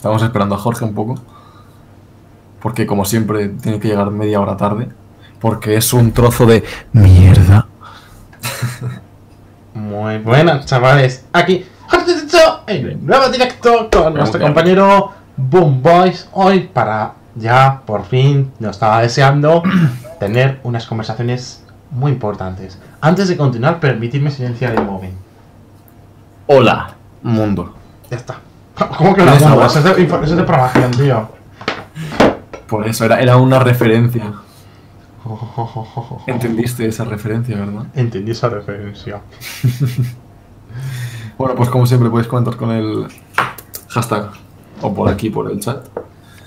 Estamos esperando a Jorge un poco. Porque como siempre tiene que llegar media hora tarde. Porque es un trozo de mierda. Muy buenas, chavales. Aquí, el nuevo directo con nuestro compañero Boom Boys. Hoy para ya, por fin, nos estaba deseando tener unas conversaciones muy importantes. Antes de continuar, permitidme silenciar el móvil. Hola, mundo. Ya está. ¿Cómo que no? Esa Eso es de, info- eso es de programación, tío. Por eso era, era una referencia. Entendiste esa referencia, ¿verdad? Entendí esa referencia. Bueno, pues como siempre puedes comentar con el hashtag o por aquí, por el chat.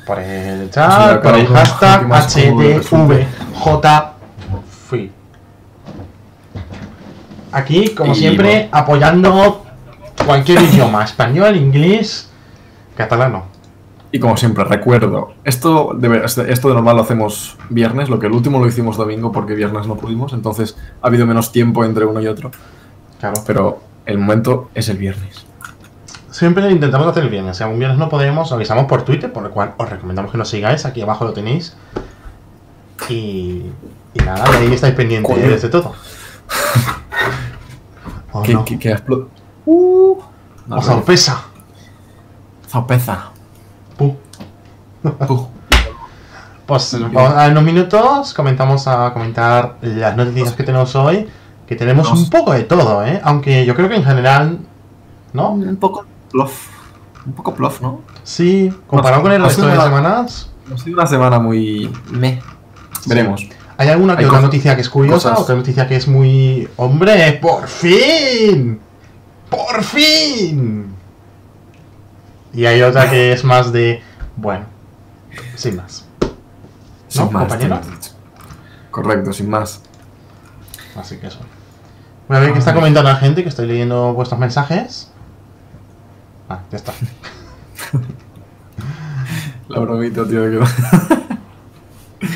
Por el chat, por el hashtag HDVJFree. Aquí, como Y siempre, apoyando cualquier idioma, español, inglés, catalano. Y como siempre, recuerdo, esto de, ver- este- esto de normal lo hacemos viernes, lo que el último lo hicimos domingo porque viernes no pudimos, entonces ha habido menos tiempo entre uno y otro, Claro. pero el momento es el viernes. Siempre intentamos hacer el viernes. Si algún viernes no podemos, avisamos por Twitter, por lo cual os recomendamos que nos sigáis. Aquí abajo lo tenéis. Y, y nada, de ahí estáis pendientes de todo. Oh, ¿Qué, no. qué- qué? Uh, ¡Oh, sorpresa! Puh. Uh, Pues vamos a unos minutos, comentamos a comentar las noticias que tenemos hoy, que tenemos Dos. un poco de todo, ¿eh? Aunque yo creo que en general, ¿no? un poco plof. Un poco plof, ¿no? Sí, comparado con el resto de semanas, Ha sido una semana muy... meh. Veremos. ¿hay alguna que Hay otra noticia que es curiosa? cosas- ¿Otra noticia que es muy... ¡Hombre, por fin! ¡Por fin! Y hay otra que es más de... Bueno, sin más. Sin ¿No, más, compañero? Correcto, sin más. Así que eso. Voy a ver qué está comentando la gente, que estoy leyendo vuestros mensajes. Ah, ya está. La bromita, tío, que...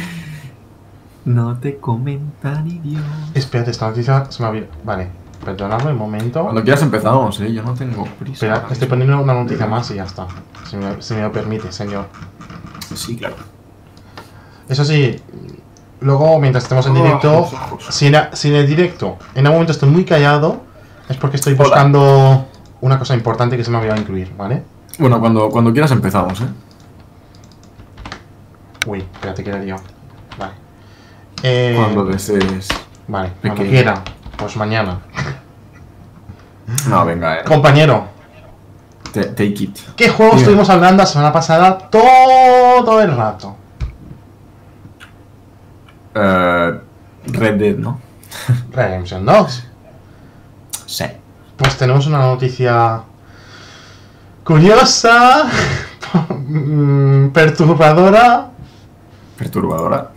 no te comenta ni Dios. Espérate, esta noticia se me había... Vale, perdonadme un momento. Cuando quieras empezamos, eh. Yo no tengo prisa. Espera, estoy poniendo una noticia más y ya está. Si me, si me lo permite, señor. Sí, claro. Eso sí, luego mientras estemos en directo, ojos. si en, si en el directo en algún momento estoy muy callado, es porque estoy Hola. buscando una cosa importante que se me había incluir, ¿vale? Bueno, cuando, cuando quieras empezamos, eh. Uy, espérate que dio. Vale. Eh, Cuando desees. Vale, cuando quiera. Pues mañana. No, venga, eh. Compañero, take it. ¿qué juego Dime. estuvimos hablando la semana pasada todo el rato? Eh, Red Dead, ¿no? Redemption 2. Sí. Pues tenemos una noticia curiosa, perturbadora. Perturbadora.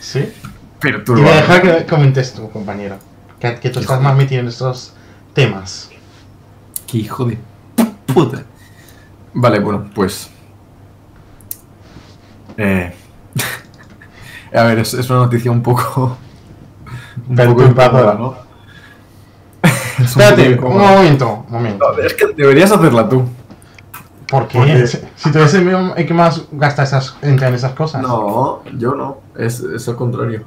Sí. Y voy a Perturbadora. dejar que comentes tú, compañero. Que, que tú estás Hijo más metido en estos temas. Qué hijo de puta. Vale, bueno, pues. Eh. A ver, es, es una noticia un poco. Un Perturbadora. ¿no? Es un Espérate, poco un momento, un momento. No, es que deberías hacerla tú. ¿Por qué? porque- Si, tú eres el mismo- el que más gasta esas, entra en esas cosas. No, yo no. Es, es al contrario.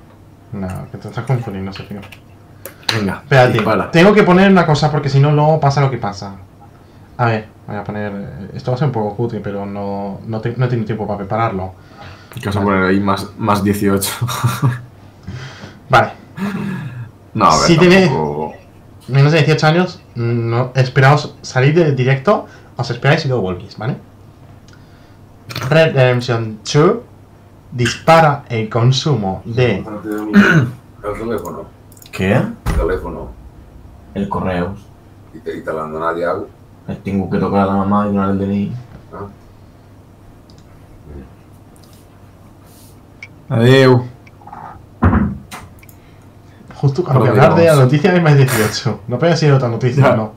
No, que te estás confundiendo, Sergio. Venga, Espérate, dispara. tengo que poner una cosa porque si no, luego pasa lo que pasa. A ver, voy a poner. eh, Esto va a ser un poco cutre, pero no, no, te- no he tenido tiempo para prepararlo. Que vas a poner ahí más, más 18. Vale, no, a ver, Sí tiene- tampoco- menos de 18 años, no, esperaos salir del directo, os esperáis y luego volvéis, ¿vale? Red Redemption 2 dispara el consumo de. El teléfono, ¿Qué? el teléfono, El correo. y te está hablando nadie algo. Tengo que tocar a la mamá y donar el DNI. ¿no? Adeu. Justo cuando Por hablar de la noticia de más 18. No puede ser otra noticia, Ya. no.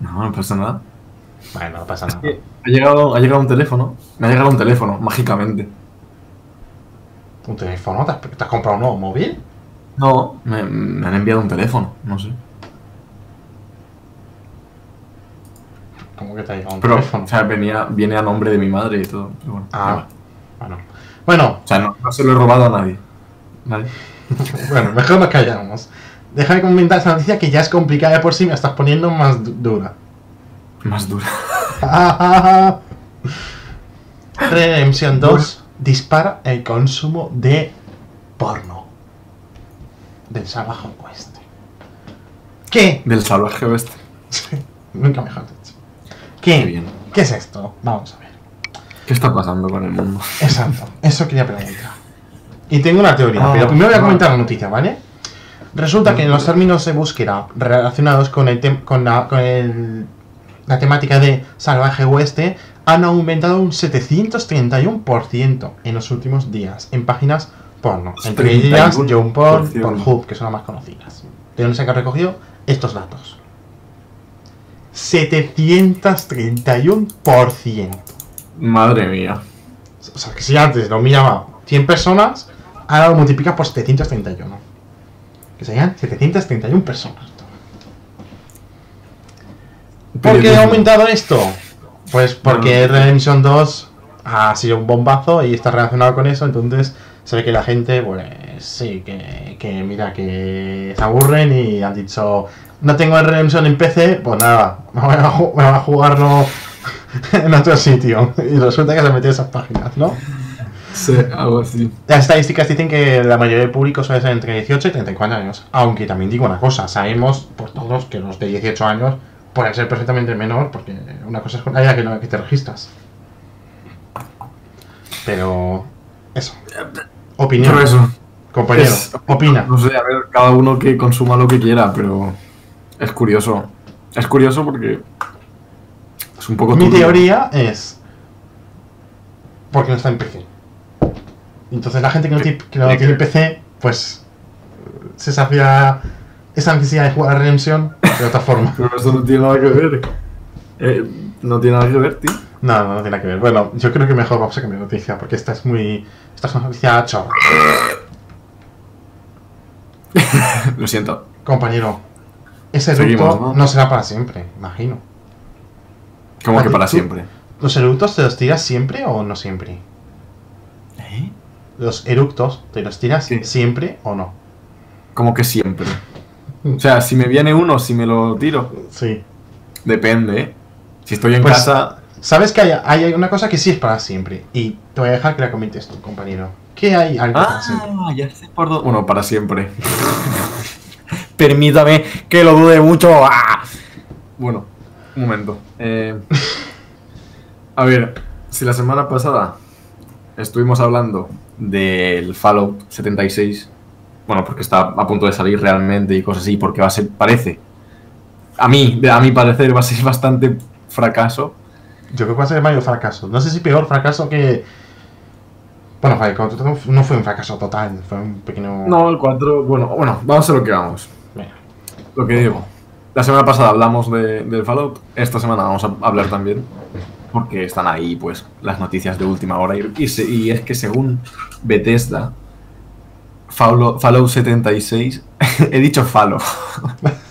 No, no pasa nada. Bueno, no pasa nada. Ha llegado, ha llegado un teléfono. Me ha llegado un teléfono, mágicamente. ¿Un teléfono? ¿Te has, te has comprado un nuevo móvil? No, me, me han enviado un teléfono, no sé. Como que te diga un Pero, teléfono. o sea, venía, viene a nombre de mi madre y todo. pero bueno, ah, bueno. Bueno, O sea, no, no se lo he robado a nadie. ¿Vale? bueno, mejor nos callamos. Déjame comentar esta noticia que ya es complicada de por sí, me estás poniendo más du- dura. Más dura. Redemption 2 dispara el consumo de porno. Del salvaje oeste. ¿Qué? Del salvaje oeste. Nunca mejor dicho. Qué ¿Qué? bien. ¿Qué es esto? Vamos a ver. ¿Qué está pasando con el mundo? Exacto, eso quería preguntar. Y tengo una teoría, Ah, pero primero voy a comentar la noticia, ¿vale? Resulta que en los términos de búsqueda relacionados con, el tem- con, la, con el- la temática de salvaje oeste han aumentado un 731% en los últimos días en páginas porno. Entre ellas 31%. YouPorn, Pornhub, que son las más conocidas. ¿De dónde se han recogido estos datos? 731%. Madre mía. O sea, que si antes lo miraba 100 personas, ahora lo multiplica por 731. Que serían 731 personas. ¿Por qué ha aumentado esto? Pues porque Redemption 2 ha sido un bombazo y está relacionado con eso, entonces se ve que la gente, pues sí, que, que mira, que se aburren y han dicho, no tengo el Redemption en PC, pues nada, me voy a, ju- me voy a jugarlo en otro sitio. Y resulta que se han metido esas páginas, ¿no? Sí, algo así. Las estadísticas dicen que la mayoría del público suele ser entre 18 y 34 años. Aunque también digo una cosa, sabemos por todos que los de 18 años pueden ser perfectamente menor, porque una cosa es con la que, no, que te registras. Pero eso. Opinión. Pero eso. Compañero, Es- opina. No sé, a ver, cada uno que consuma lo que quiera, pero es curioso. Es curioso porque es un poco Mi turbio. teoría es porque no está en PC. Entonces la gente que no, tiene, que no ¿De tiene? PC, pues se sacia esa necesidad de jugar a Redemption de otra forma. Pero eso no tiene nada que ver. Eh, no tiene nada que ver, tío. No, no, no tiene nada que ver. Bueno, yo creo que mejor vamos a cambiar noticia porque esta es muy. Esta es una noticia chorra. Lo siento. Compañero, ese Seguimos, eructo ¿no? ¿no? será para siempre, imagino. Como ¿A que para tú- siempre. ¿Los eructos te los tiras siempre o no siempre? ¿Eh? ¿Los eructos te los tiras Sí. siempre o no? Como que siempre. O sea, si me viene uno, si me lo tiro. Sí. Depende, ¿eh? Si estoy en Pues- casa. Sabes que hay, hay una cosa que sí es para siempre. Y te voy a dejar que la comentes tú, compañero. ¿Qué hay algo para siempre? Ah, ya sé por dónde. Bueno, para siempre. Permítame que lo dude mucho. ¡Ah! Bueno, un momento. Eh, a ver, si la semana pasada estuvimos hablando del Fallout 76, bueno, porque está a punto de salir realmente y cosas así, porque va a ser, parece, a mí, a mi parecer, va a ser bastante fracaso. Yo creo que va a ser mayor fracaso. No sé si peor fracaso que. Bueno, Fallout no fue un fracaso total, fue un pequeño. No, el 4, bueno, bueno, vamos a lo que vamos. Lo que digo. La semana pasada hablamos de, del Fallout. Esta semana vamos a hablar también. Porque están ahí, pues, las noticias de última hora. Y, y se- y es que según Bethesda, Fallout, Fallout 76. he dicho Fallout.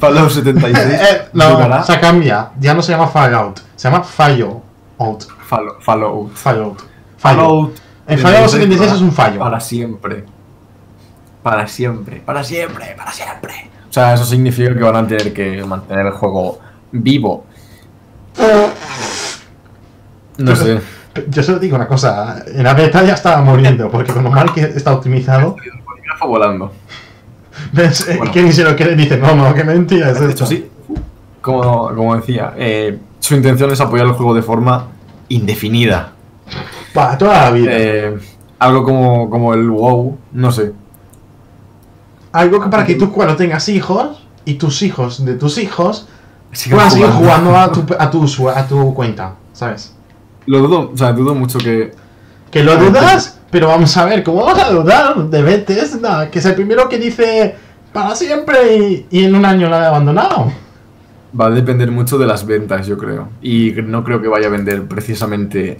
Fallout 76. Eh, no, durará- se cambia. Ya no se llama Fallout, se llama Fallout. Fallout. Fallout. Fallout. Fallout. En Fallout 76 es un fallo. Para siempre. Para siempre. Para siempre. Para siempre. O sea, eso significa que van a tener que mantener el juego vivo. No sé. Yo solo digo una cosa, en la beta ya estaba muriendo, porque con lo mal que está optimizado, volando. Ves Bueno. ni se lo dice, no, no, qué mentira es De hecho, sí. Como, como decía, eh, su intención es apoyar el juego de forma indefinida. Para toda la vida. Eh, algo como, como el WoW, no sé. Algo que para que tú cuando tengas hijos, y tus hijos de tus hijos, Sigan puedan seguir jugando a tu, a, tu, a tu cuenta, ¿sabes? Lo dudo, o sea, dudo mucho que. Que lo dudas, pero vamos a ver, ¿cómo vas a dudar de Bethesda? Que es el primero que dice para siempre y, y en un año lo ha abandonado. Va a depender mucho de las ventas, yo creo. Y no creo que vaya a vender precisamente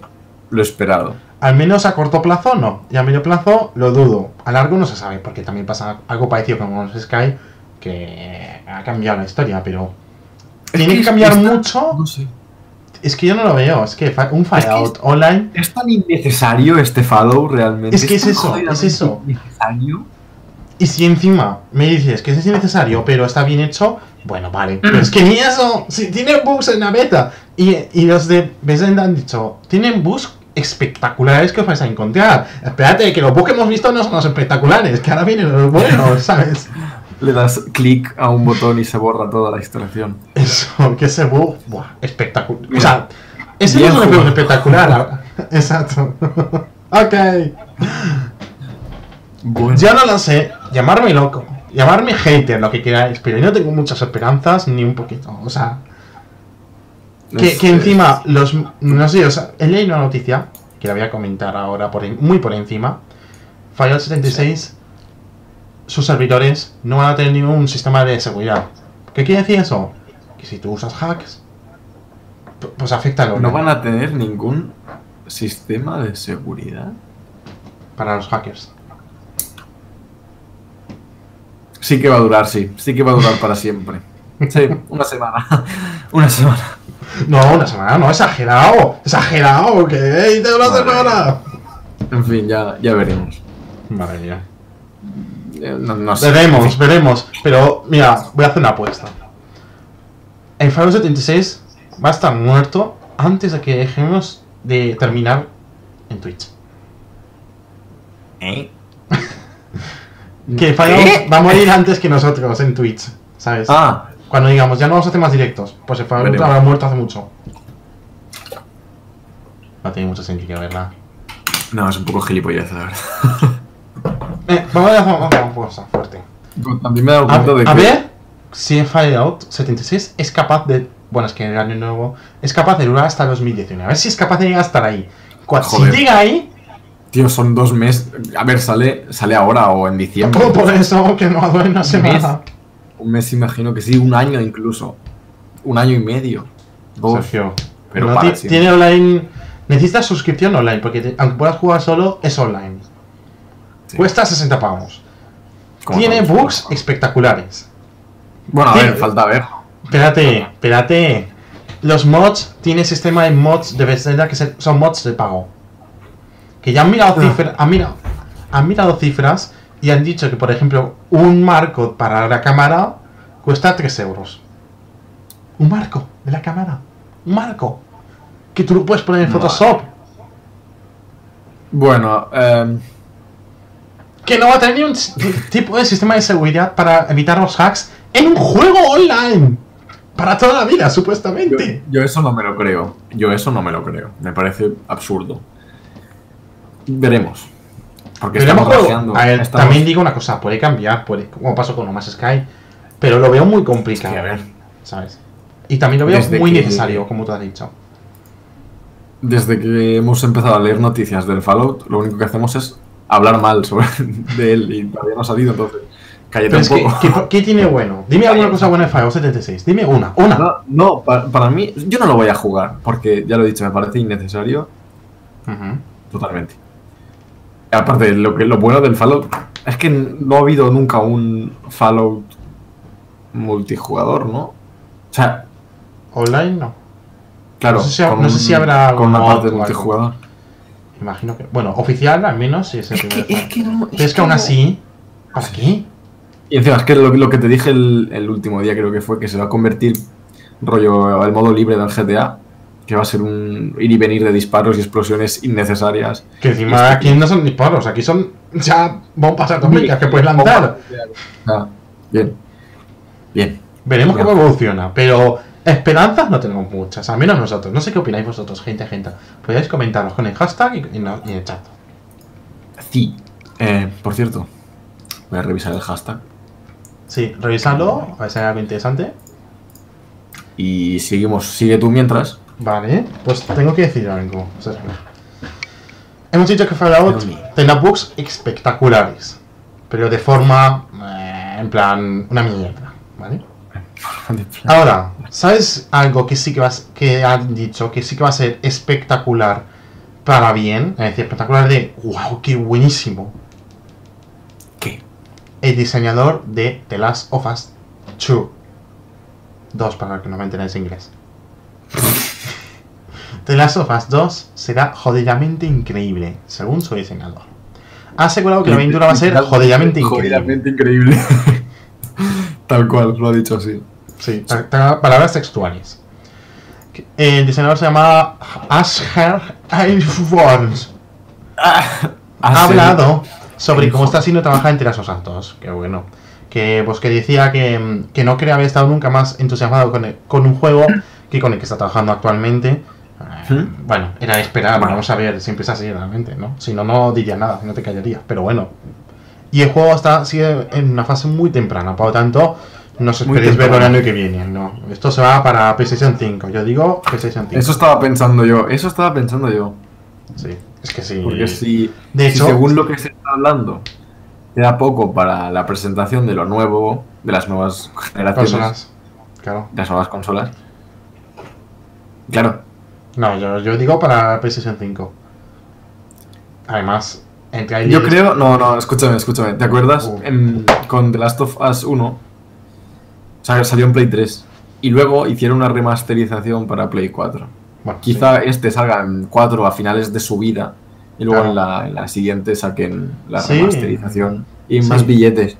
lo esperado. Al menos a corto plazo no, y a medio plazo lo dudo. A largo no se sabe, porque también pasa algo parecido con Sky, que ha cambiado la historia, pero tiene que cambiar mucho No sé. Es que yo no lo veo. Es que un Fallout online. ¿Es tan innecesario este Fallout realmente? Es que es eso, es eso. innecesario? Y si encima me dices que es innecesario, pero está bien hecho, bueno, vale. Pero es que ni eso. Si tienen bugs en la beta. Y, y los de Bethesda han dicho, tienen bugs espectaculares que os vais a encontrar. Espérate, que los bugs que hemos visto no son los espectaculares, que ahora vienen los buenos, ¿sabes? Le das clic a un botón y se borra toda la instalación. Eso, que ese bug, buah, espectacular. O sea, ese no es un espectacular. Exacto. ok. Bueno, Ya no lo sé, llamarme loco, llamarme hater, lo que queráis, pero yo no tengo muchas esperanzas ni un poquito. O sea, que, encima los. No sé, o sea, he leído una noticia que la voy a comentar ahora por muy por encima. Fallout 76, sus servidores no van a tener ningún sistema de seguridad. ¿Qué quiere decir eso? Que si tú usas hacks, pues afecta al No online van a tener ningún sistema de seguridad. para los hackers. Sí que va a durar, sí. Sí que va a durar para siempre. Sí, una semana. una semana. No, una semana, no, exagerado, exagerado, que de una Madre semana. En fin, ya, ya veremos. Madre mía. Eh, No, no sé. Veremos, veremos. Pero, mira, voy a hacer una apuesta. El Fallout 76 va a estar muerto antes de que dejemos de terminar en Twitch. ¿Eh? Que Fallout ¿Qué? va a morir antes que nosotros en Twitch, ¿sabes? Ah, Cuando digamos, ya no vamos a hacer más directos, pues el Fallout Veremos. habrá muerto hace mucho. No tiene mucho sentido, ¿verdad? no, es un poco gilipollez, la verdad. Eh, vamos a hacer una cosa fuerte. También me he dado A, cuenta de a que. ver si el Fallout 76 es capaz de. Bueno, es que el año nuevo es capaz de durar hasta 2019. A ver si es capaz de llegar hasta ahí. Cua- Si llega ahí, Tío, son dos meses. A ver, sale, sale ahora o en diciembre. por eso que no duele una semana. Un mes, imagino que sí, un año incluso. Un año y medio. Dos. Sergio, pero no para tiene online. Necesitas suscripción online, porque te- aunque puedas jugar solo, es online. Sí. Cuesta 60 pavos. Tiene bugs espectaculares. Bueno, a ver, falta ver. Espérate, espérate. Los mods, tiene sistema de mods de Bethesda que se- son mods de pago. Que ya han mirado Ah. cifras, han mirado, han mirado cifras y han dicho que, por ejemplo, un marco para la cámara cuesta 3 euros. Un marco de la cámara. Un marco. Que tú lo puedes poner en. Photoshop. Bueno, eh, Que no va a tener ni un tipo de sistema de seguridad para evitar los hacks en un juego online. Para toda la vida, supuestamente. yo eso no me lo creo. Yo eso no me lo creo. Me parece absurdo. Veremos. Porque Veremos estamos juego. rajeando. A ver, estamos- también digo una cosa, puede cambiar, puede, como pasó con Más Sky, pero lo veo muy complicado, Sí, a ver. ¿sabes? Y también lo veo Desde muy que- necesario, como tú has dicho. Desde que hemos empezado a leer noticias del Fallout, lo único que hacemos es hablar mal sobre de él y todavía no ha salido, entonces cállate un que, poco. ¿qué, qué tiene bueno? Dime alguna cosa buena de Fallout 76. Dime una, una. No, no, pa- para, mí, yo no lo voy a jugar, porque ya lo he dicho, me parece innecesario totalmente. Aparte, lo, que, lo bueno del Fallout es que no ha habido nunca un Fallout multijugador, ¿no? O sea, Online no. claro, No sé si ha- no sé si habrá con una parte de multijugador. Imagino que. Bueno, oficial al menos sí es el Es que, es que no. Es que aún no- así. ¿Para qué? Y encima, es que lo, lo que te dije el, el último día creo que fue que se va a convertir rollo el modo libre del GTA, que va a ser un ir y venir de disparos y explosiones innecesarias. Que encima Es que- aquí no son disparos, aquí son ya bombas atómicas que puedes lanzar. Ah, bien. Bien. Veremos cómo evoluciona, pero esperanzas no tenemos muchas, al menos nosotros. No sé qué opináis vosotros, gente, gente. Podéis comentarnos con el hashtag y en el chat. Sí. Eh, por cierto, voy a revisar el hashtag. Sí, revisadlo, a ver si hay algo interesante. Y seguimos, sigue tú mientras. Vale, pues tengo que decir algo. Sergio. Hemos dicho que Fallout tendrá bugs espectaculares, pero de forma, eh, en plan, una mierda, ¿vale? Ahora, ¿sabes algo que sí que vas que han dicho que sí que va a ser espectacular para bien? Es decir, espectacular de wow, qué buenísimo. El diseñador de The Last of Us 2. Dos para los que no me enteráis inglés. The Last of Us 2 será jodidamente increíble, según su diseñador. Ha asegurado que la aventura va a ser jodidamente increíble. Jodidamente increíble. Tal cual, lo ha dicho así. Sí, palabras textuales. El diseñador se llama Asher Airworms. Ha hablado sobre cómo está siendo trabajar entre esos dos. Que bueno. Que pues que decía que, que no quería haber estado nunca más entusiasmado con, el- con un juego que con el que está trabajando actualmente. Eh. Bueno, era de esperar, Bueno. vamos a ver si empieza así realmente, ¿no? Si no, no diría nada, si no te callarías, pero bueno. Y el juego está sigue en una fase muy temprana, por lo tanto, no os esperéis verlo el año que viene, no. Esto se va para PlayStation 5, yo digo PlayStation 5. Eso estaba pensando yo, eso estaba pensando yo. Sí, es que sí. Porque si, De si hecho- según lo que se está hablando, queda poco para la presentación de lo nuevo, de las nuevas generaciones, Consolas. Claro. de las nuevas consolas. Claro, No, yo, yo digo para PlayStation 5. Además, entre ahí. yo creo, no, no, escúchame, escúchame, ¿te acuerdas? Uh. En- con The Last of Us 1, o sea, salió en Play 3, y luego hicieron una remasterización para Play 4. Bueno, Quizá este salga en 4 a finales de su vida, y luego Claro. en, la, en la siguiente saquen la Sí. remasterización y Sí. más billetes.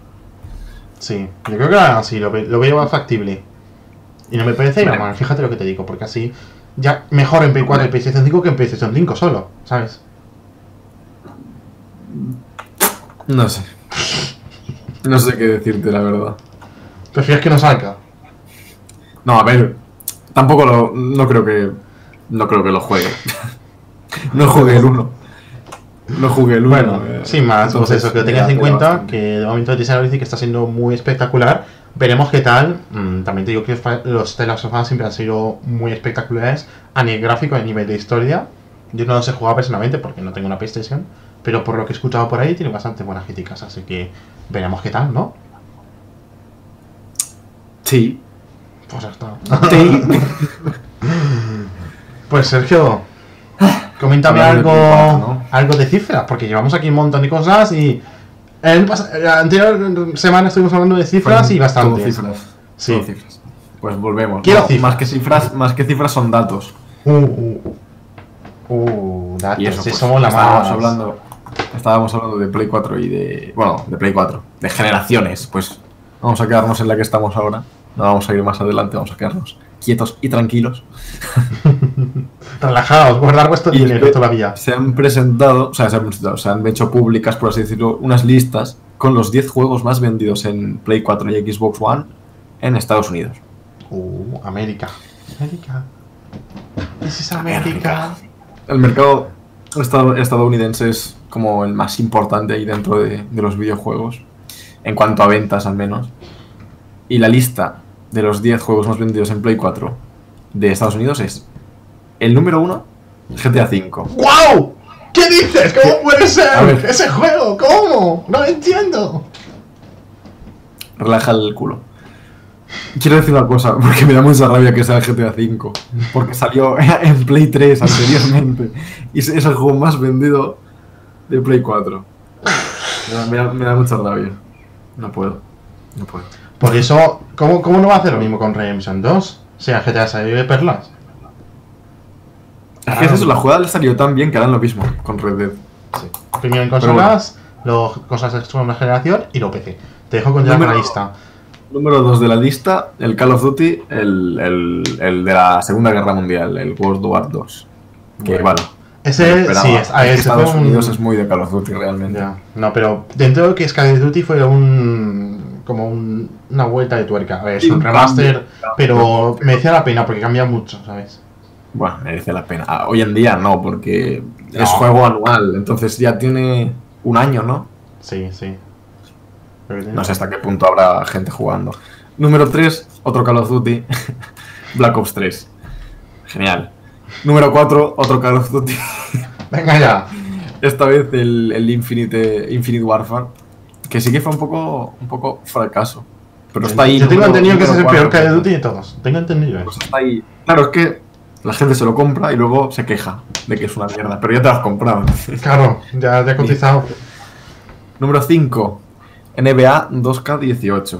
Sí, yo creo que así lo, lo veo más factible. Y no me parece Vale. mal, fíjate lo que te digo, porque así ya mejor en Play 4 y PlayStation 5 que en PlayStation 5 solo, ¿sabes? No sé. No sé qué decirte, la verdad. Prefieres que no salga. No, a ver. Tampoco lo. No creo que. No creo que lo juegue. no jugué el 1. No jugué el 1. Bueno, sin más, pues eso, que lo tengas en cuenta, que de momento diseñador dice que está siendo muy espectacular. Veremos qué tal. Mm, también te digo que los The Last of Us siempre han sido muy espectaculares a nivel gráfico, a nivel de historia. Yo no los he jugado personalmente porque no tengo una PlayStation, pero por lo que he escuchado por ahí tiene bastante buenas críticas, así que veremos qué tal, ¿no? Sí. Pues ya está. Sí. Pues Sergio, coméntame Hablando de algo, Play 4, ¿no? algo de cifras, porque llevamos aquí un montón de cosas y el pas- la anterior semana estuvimos hablando de cifras y Todo bastante. cifras. Sí. Todo cifras. Pues volvemos. Quiero No, cifras. Más que cifras, más que cifras son datos. Uh, uh, uh, datos, Y eso, sí, pues, somos la estábamos más. hablando. Estábamos hablando de Play 4 y de. Bueno, de Play 4. De generaciones. Pues vamos a quedarnos en la que estamos ahora. No vamos a ir más adelante, vamos a quedarnos quietos y tranquilos. Relajaos, guardar vuestro es dinero todavía. Se han presentado, o sea, se han presentado, se han hecho públicas, por así decirlo, unas listas con los 10 juegos más vendidos en Play 4 y Xbox One en Estados Unidos. Uh, América. América. Is América. El mercado estad- estadounidense es como el más importante ahí dentro de, de los videojuegos, en cuanto a ventas al menos. Y la lista de los 10 juegos más vendidos en Play 4 de Estados Unidos es el número 1, GTA V. ¡Wow! ¿Qué dices? ¿Cómo puede ser ese juego? ¿Cómo? No lo entiendo. Relaja el culo. Quiero decir una cosa, porque me da mucha rabia que sea el GTA V, porque salió en Play 3 anteriormente y es es el juego más vendido de Play 4. Me da, me da- me da mucha rabia. No puedo. No puedo. Por eso, ¿cómo, cómo no va a hacer lo mismo con Redemption 2? O sea, GTA salió de perlas. Es que es eso, la jugada le salió tan bien que harán lo mismo con Red Dead. Primero en consolas, luego cosas de segunda generación y luego PC. Te dejo con ya la lista. Número 2 de la lista, el Call of Duty, el, el- el de la Segunda Guerra Mundial, el World War 2. Que Bueno. vale. Ese, sí, es, a ese Estados un- Unidos es muy de Call of Duty realmente. Ya, No, pero dentro de que es Call of Duty fue un. Como un- una vuelta de tuerca. A ver, es un remaster, pero merecía la pena porque cambia mucho, ¿sabes? Bueno, merece la pena. Ah, Hoy en día no, porque No. es juego anual, entonces ya tiene un año, ¿no? Sí, sí. No sé hasta qué punto habrá gente jugando. Número 3, otro Call of Duty, Black Ops 3. Genial. Número 4, otro Call of Duty. Venga ya. Esta vez el, el Infinite, Infinite Warfare, que sí que fue un poco, un poco fracaso. Pero está ahí. Yo tengo entendido que ese es el peor Call of. Duty de todos. Tengo entendido Pues eso. está ahí. Claro, es que la gente se lo compra y luego se queja de que es una mierda. Pero ya te lo has comprado. Claro, ya te he cotizado. Número 5. NBA 2K18.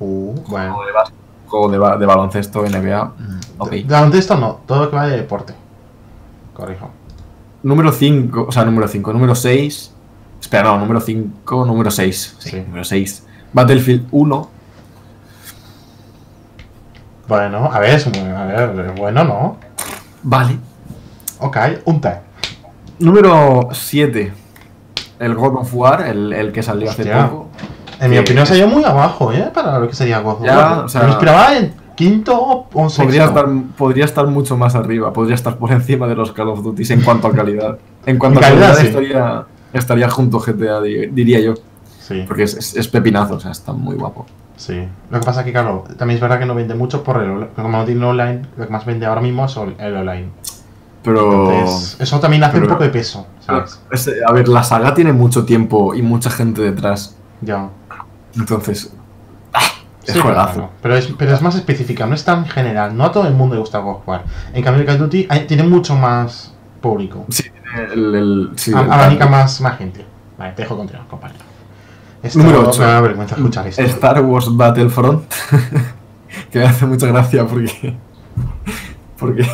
Uh, bueno. Juego de, bas- juego de, ba- de baloncesto NBA. mm. De baloncesto no, todo lo que va de deporte. corrijo. Número 5, o sea, número 5, número 6. Espera, no, número 5, número 6. Sí, Sí. número 6. Battlefield 1. Bueno, a ver, a ver, bueno, ¿no? Vale. Ok, un T. Número 7. El God of War, el, el que salió hace Hostia. poco. En mi opinión salió muy abajo, ¿eh? Para lo que sería God of Ya, War. o sea- Me esperaba en quinto o sexto. Podría estar, podría estar mucho más arriba, podría estar por encima de los Call of Duty en cuanto a calidad. En cuanto En a calidad, calidad, sí. estaría, estaría junto GTA, di- diría yo. Sí, Porque es, es- es pepinazo, o sea, está muy guapo. sí. Lo que pasa es que, claro, también es verdad que no vende mucho por el Como no tiene online, lo que más vende ahora mismo es el online. Pero. Entonces, eso también hace un poco de peso, ¿sabes? es- a ver, la saga tiene mucho tiempo y mucha gente detrás. Ya. Entonces. ¡ah! Es Sí, claro. Pero es, pero es más específica, no es tan general. No a todo el mundo le gusta War. En cambio, el Call of Duty hay- tiene mucho más público. Sí, el, el- sí, A- el- abanica más, más gente. Vale, te dejo continuar, compañero. Número ocho. Me da vergüenza escuchar esto. Star Wars Battlefront. que me hace mucha gracia porque. Porque.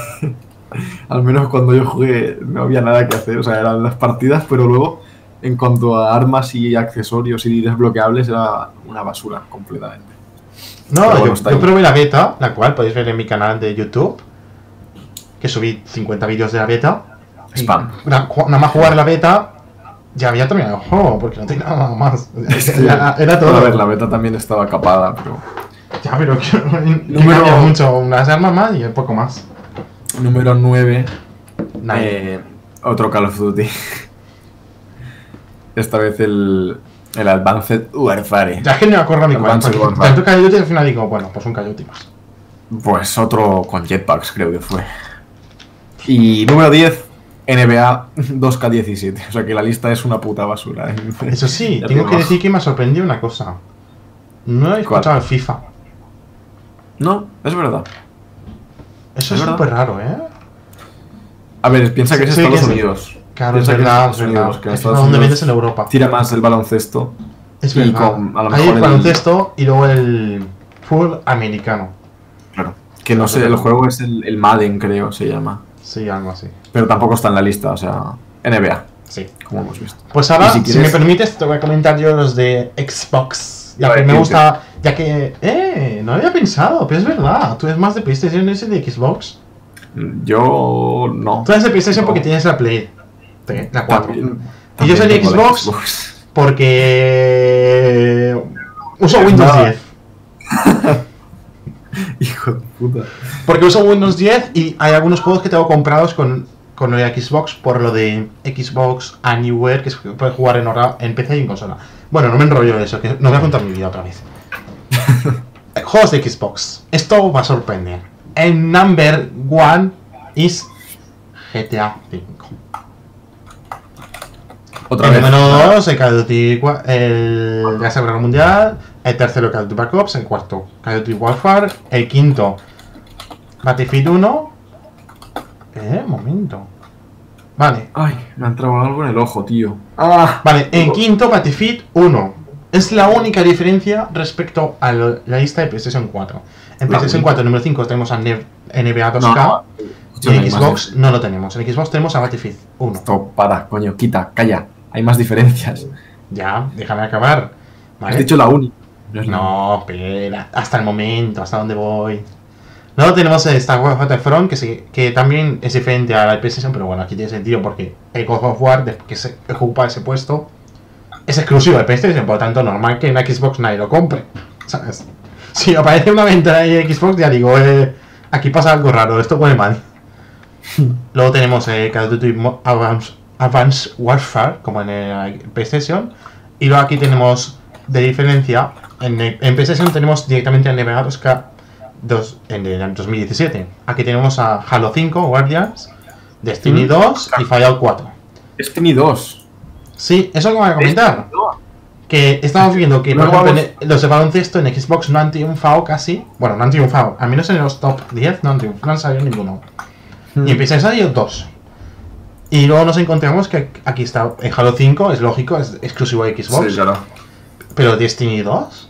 al menos cuando yo jugué no había nada que hacer. O sea, eran las partidas, pero luego, en cuanto a armas y accesorios y desbloqueables, era una basura completamente. No, yo, yo probé la beta, la cual podéis ver en mi canal de YouTube. Que subí 50 vídeos de la beta. Spam. Nada más jugar la beta, ya había terminado el juego, porque no tenía nada más. Era, era todo. A ver, la beta también estaba capada, pero. Ya, pero que, Número- mucho. Unas armas más y poco más. Número 9. Nadie. Eh, otro Call of Duty. Esta vez el, el Advanced Warfare. Ya es que no me acuerdo ni cuál. Advanced porque Warfare. Tanto Call of Duty al final digo, bueno, pues un Call of Duty más. Pues otro con jetpacks, creo que fue. Y número 10, NBA 2K17. O sea que la lista es una puta basura. ¿eh? Eso sí, tengo te que decir que me ha sorprendido una cosa. No he escuchado el FIFA. No, es verdad. Eso Es súper raro, ¿eh? A ver, piensa que es Sí, Estados que es- Unidos. Claro, es Piensa que es Estados verdad. Unidos, que Es Estados donde Unidos en Europa. Tira más el baloncesto. Es y verdad. con- a lo Hay mejor el- baloncesto y luego el fútbol americano. Claro. Que no sé, el juego es el, el Madden, creo, se llama. Sí, algo así. Pero tampoco está en la lista, o sea, NBA, Sí. como hemos visto. Pues ahora, si me permites, te voy a comentar yo los de Xbox. Ya que me ¿qué gusta. Ya que. ¡Eh! No había pensado, pero es verdad. Tú eres más de PlayStation ese de Xbox. Yo no. Tú eres de PlayStation No. porque tienes la Play. La 4. También- Y yo soy de Xbox. Porque. Uso Windows nada. 10. Hijo de puta. Porque uso Windows 10 y hay algunos juegos que tengo comprados con, con lo de Xbox por lo de Xbox Anywhere, que es que puedes jugar en, hora- en PC y en consola. Bueno, no me enrollo de eso, que no voy a contar mi vida otra vez. Juegos de Xbox. Esto va a sorprender. El number one is GTA V. Otra el vez. número 2, el Call of Duty, el la Segunda Guerra Mundial, el tercero Call of Duty Black Ops, el cuarto Call of Duty Warfare, el quinto Battlefield 1. Eh, momento. Vale, Ay, me ha entrado algo en el ojo, tío. Ah, vale, en quinto Battlefield 1. Es la única diferencia respecto a lo- la lista de PlayStation 4. En La PlayStation única. 4 número 5 tenemos a NBA 2K no. y en Xbox no lo tenemos. En Xbox tenemos a Battlefield 1. Esto, para, coño, quita, calla. Hay más diferencias. Ya, déjame acabar. ¿vale? Has dicho la única. No espera, hasta el momento, hasta dónde voy. Luego tenemos el Star Wars Battlefront, que, sí- que también es diferente a la PlayStation, pero bueno, aquí tiene sentido porque el God of War, que se ocupa ese puesto, es exclusivo de PlayStation, por lo tanto, normal que en la Xbox nadie lo compre. ¿Sabes? Si aparece una ventana de Xbox, ya digo, eh, aquí pasa algo raro, esto huele mal. Luego tenemos eh, Call of Duty Advanced, Advanced Warfare, como en el PlayStation. Y luego aquí tenemos de diferencia. En, el- en PlayStation tenemos directamente a NBA 2K dos- en el año 2017. Aquí tenemos a Halo 5, Guardians, Destiny Mm. 2 y Fallout 4. Destiny 2. Sí, eso es lo que voy a comentar. Que estamos viendo que por Luego ejemplo, vamos- en- los de baloncesto en Xbox no han triunfado casi. Bueno, no han triunfado. Al menos en los top 10 no han triunfado. No han salido ninguno. Y en han salido dos. Y luego nos encontramos que aquí está en Halo 5, es lógico, es exclusivo de Xbox. Sí, claro. Pero Destiny 2.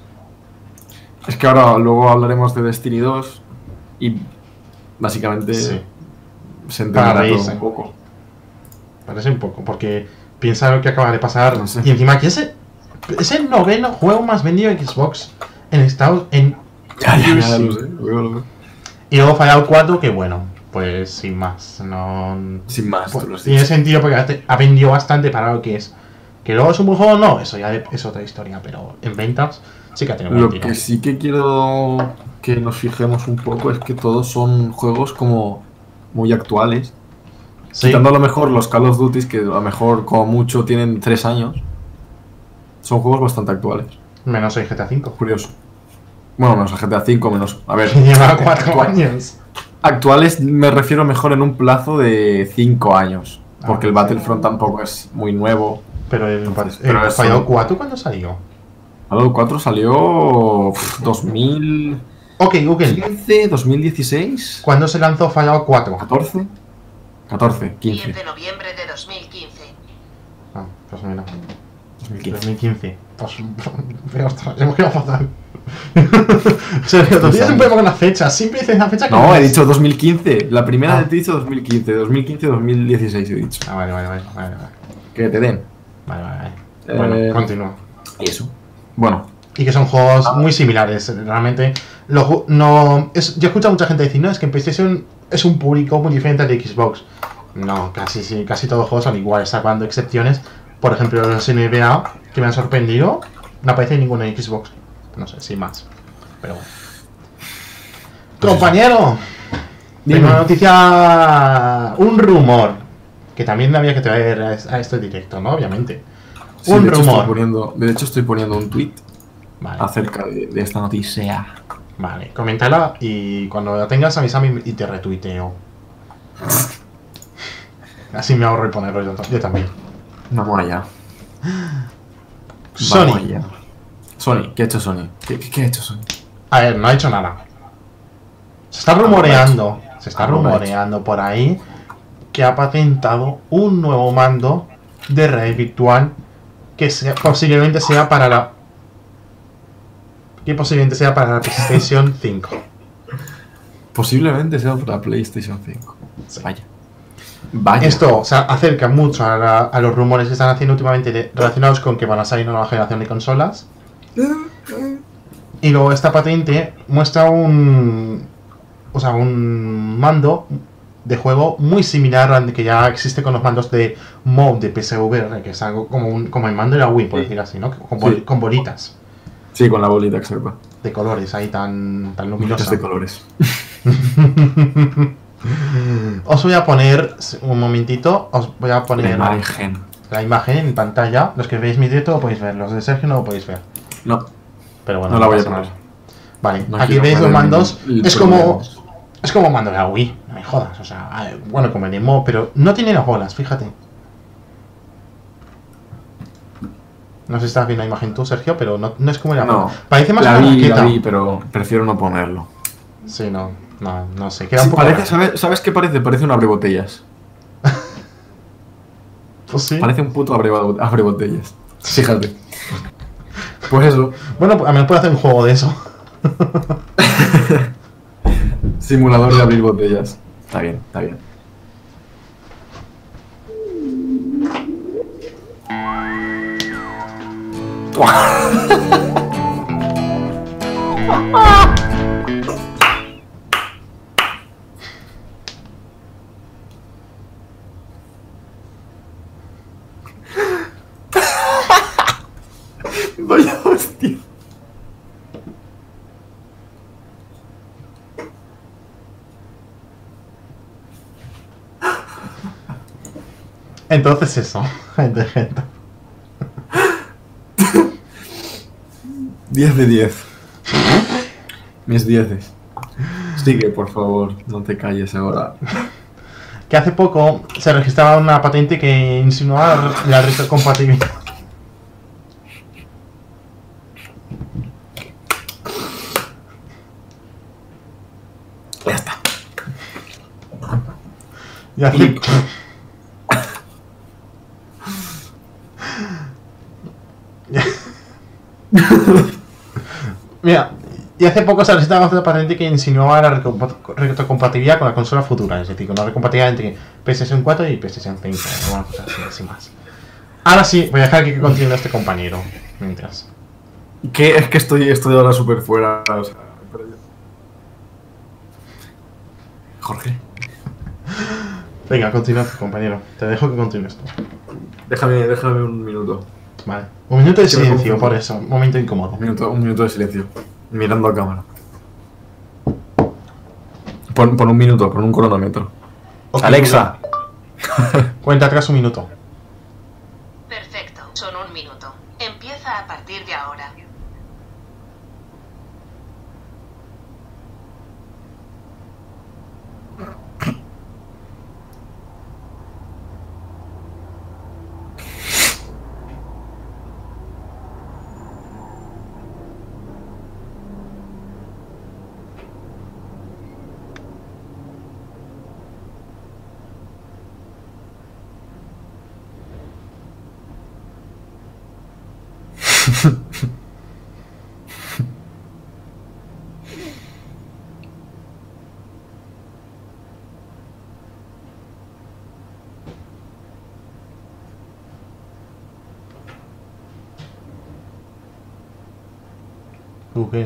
Es que ahora luego hablaremos de Destiny 2 y básicamente Sí. se entenderá todo un poco. Parece un poco, porque piensa lo que acaba de pasar. No sé. Y encima que ese es el noveno juego más vendido de Xbox en Estados en Ya, ya, lo sé, lo. Y luego Fallout 4, que bueno, pues sin más. No. Sin más, pues, tú tiene sentido porque ha- ha vendido bastante para lo que es. Que luego es un buen juego, no, eso ya es otra historia, pero en ventas sí que ha tenido Lo que sí que quiero que nos fijemos un poco es que todos son juegos como muy actuales. Sí, Quitando a lo mejor los Call of Duty, que a lo mejor como mucho tienen tres años. Son juegos bastante actuales. menos el GTA V. Curioso. Bueno, menos el GTA V, menos. A ver. Lleva cuatro actual- años. Actuales me refiero mejor en un plazo de cinco años. Porque Ah, el sí. Battlefront tampoco es muy nuevo. Pero el, Entonces, el pero eso- Fallout 4, ¿cuándo salió? Fallout 4 salió. pff, 2015, Ok, Google. 2016, ¿Cuándo se lanzó Fallout 4? 14, 14, 10 15. de noviembre de 2015. Ah, pues mira. 2015. 2015. Pues, pero ostras, hemos quedado fatal. Tú tienes un problema con las fechas. Siempre dices la fecha que No, he es. dicho 2015. La primera Ah. te he dicho 2015. 2015, 2016 he dicho. Ah, vale, vale, vale. Vale, vale. Que te den. Vale, vale, vale. Eh, Bueno, continúa. Y eso. Bueno, Y que son juegos muy similares. Realmente, ju- no, es, yo he escuchado a mucha gente decir, no, es que en PlayStation es un público muy diferente al de Xbox. No, casi sí, casi todos los juegos son iguales, sacando excepciones. Por ejemplo, los NBA, que me han sorprendido, no aparece ninguno en Xbox. No sé, sin más. Pero bueno. Compañero, Dime. tengo una noticia, un rumor, que también había que traer a a este directo, ¿no? Obviamente. Sí, un de hecho, rumor. Estoy poniendo, de hecho, estoy poniendo un tweet Vale. acerca de, de esta noticia. Vale, coméntala y cuando la tengas avísame y te retuiteo. Así me ahorro el ponerlo yo, yo también. Vamos allá. Vamos Sony. allá. Sony, ¿qué ha hecho Sony? ¿Qué, qué- qué ha hecho Sony? A ver, no ha hecho nada. Se está rumoreando, se está rumoreando por ahí que ha patentado un nuevo mando de red virtual que sea- posiblemente sea para la que posiblemente sea para la PlayStation 5. Posiblemente sea para PlayStation 5. Vaya. Vaya. Esto se acerca mucho a, la- a los rumores que están haciendo últimamente de- relacionados con que van a salir una nueva generación de consolas. Y luego esta patente muestra un. O sea, un mando de juego muy similar al que ya existe con los mandos de mode de PSVR, que es algo como, un, como el mando de la Wii, por Sí. decir así, ¿no? Con, bol- Sí. con bolitas Sí, con la bolita exacta. de colores ahí tan, tan luminosas. de colores. os voy a poner un momentito, os voy a poner La imagen. la imagen en pantalla. Los que veis mi directo lo podéis ver, los de Sergio no lo podéis ver. No, Pero bueno, no la voy a poner. Vale, No aquí veis los mandos. el- el es como es como mando de la Wii, jodas. O sea, bueno, como el demo, pero no tiene las bolas, fíjate. No sé si estás viendo la imagen tú, Sergio, pero no, no es como la No. Parece más La una vi, la vi, pero prefiero no ponerlo. Sí, no, no, no sé. Queda Sí, un poco parece, raro. ¿sabes, ¿Sabes qué parece? Parece un abrebotellas. Pues sí. Parece un puto abre- abrebotellas. Fíjate. Pues eso. Bueno, a menos puede hacer un juego de eso. Simulador de abrir botellas. Está bien, está bien. Entonces eso, gente, gente. 10 de 10. Mis dieces. Sigue, por favor, no te calles ahora. Que hace poco se registraba una patente que insinuaba la retrocompatibilidad. Ya está. Y hace... Mira, Y hace poco se ha presentado otra patente que insinuaba la retrocompatibilidad con la consola futura, es decir, con una recompatibilidad entre PlayStation 4 y PlayStation 5, o una cosa así, más. Ahora sí, voy a dejar que continúe este compañero. Mientras. Que es que estoy, estoy ahora súper fuera. O sea. Jorge, Venga, continúa, compañero. Te dejo que continúes tú. déjame, déjame un minuto. Vale. Un minuto de silencio, por eso. Un momento incómodo. Un minuto, un minuto de silencio. Mirando a cámara. Pon un minuto, pon un cronómetro. Alexa. Cuenta atrás un minuto. Perfecto, son un minuto. Empieza a partir de ahora.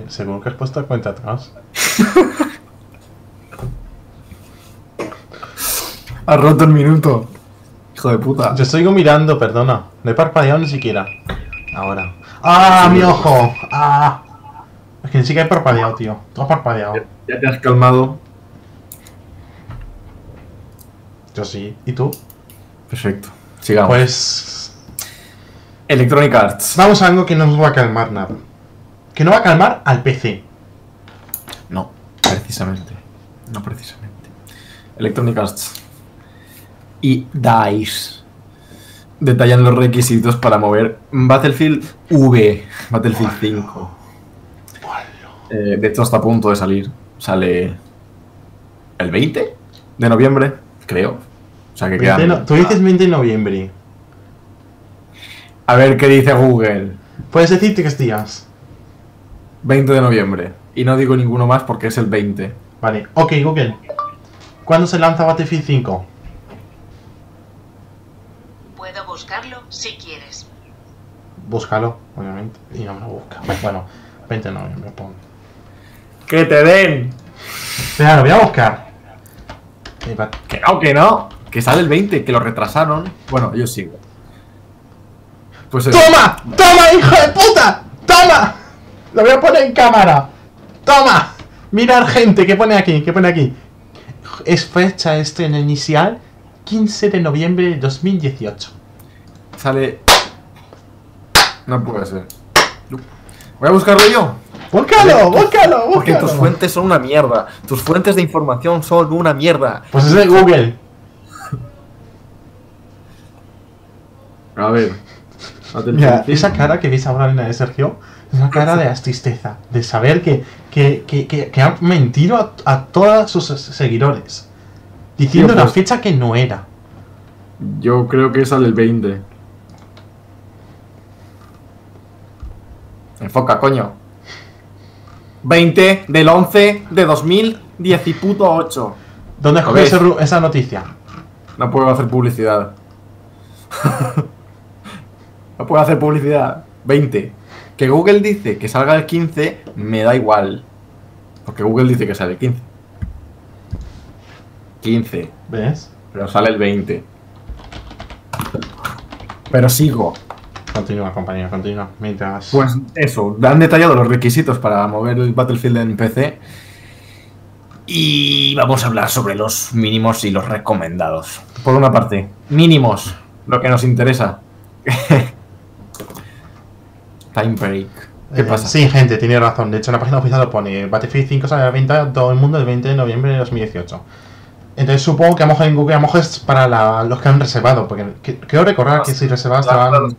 Seguro que has puesto cuenta atrás. Has roto el minuto. Hijo de puta. Yo sigo mirando, perdona. No he parpadeado ni siquiera. Ahora. ¡Ah, mi ojo! ¡Ah! Es que ni siquiera he parpadeado, tío. Tú has parpadeado. Ya te has calmado. Yo sí. ¿Y tú? Perfecto. Sigamos. Pues. Electronic Arts. Vamos a algo que no nos va a calmar nada. Que no va a calmar al PC. No, precisamente. No precisamente. Electronic Arts. Y DICE. Detallan los requisitos para mover Battlefield V. Battlefield 5. Eh, de hecho, está a punto de salir. Sale. ¿El 20 de noviembre? Creo. O sea que 20 quedan. no- tú dices 20 de noviembre. A ver qué dice Google. Puedes decirte que es días. 20 de noviembre. Y no digo ninguno más porque es el 20. Vale. Ok, Google. ¿Cuándo se lanza Battlefield 5? Puedo buscarlo si quieres. Búscalo, obviamente. Y no me lo busca. Bueno, 20 de noviembre, pon. ¡Que te den! Espera, lo voy a buscar. Que no, que no. Que sale el 20, que lo retrasaron. Bueno, yo sigo. Pues eso. ¡Toma! ¡Toma, hijo de puta! ¡Toma! Lo voy a poner en cámara. ¡Toma! Mirar gente, ¿qué pone aquí? ¿Qué pone aquí? Es fecha estreno inicial 15 de noviembre de 2018. Sale. No puede ser. Voy a buscarlo yo. ¡Búscalo! ¡Búscalo! Porque tus fuentes son una mierda. Tus fuentes de información son una mierda. Pues es de Google. A ver. Mira, esa cara que veis ahora en la de Sergio una cara de tristeza, de saber que, que, que, que, han mentido a, a todos sus seguidores, diciendo Tío, una pues- fecha que no era. Yo creo que sale el 20. Enfoca, coño. 20 del 11 de 2018. ¿Dónde ru- esa noticia? No puedo hacer publicidad. no puedo hacer publicidad. 20. Que Google dice que salga el 15, me da igual. Porque Google dice que sale el 15. 15. ¿Ves? Pero sale el 20. Pero sigo. Continúa, compañero, continúa. Mientras. Pues eso, han detallado los requisitos para mover el Battlefield en PC. Y vamos a hablar sobre los mínimos y los recomendados. Por una parte, mínimos, lo que nos interesa. Time break. ¿Qué Eh, pasa? Sí, gente, tiene razón. De hecho, en la página oficial lo pone Battlefield 5 sale a la venta a todo el mundo el 20 de noviembre de 2018. Entonces supongo que a lo mejor en Google a lo mejor es para la- los que han reservado, porque que- creo recordar que si reservas te van...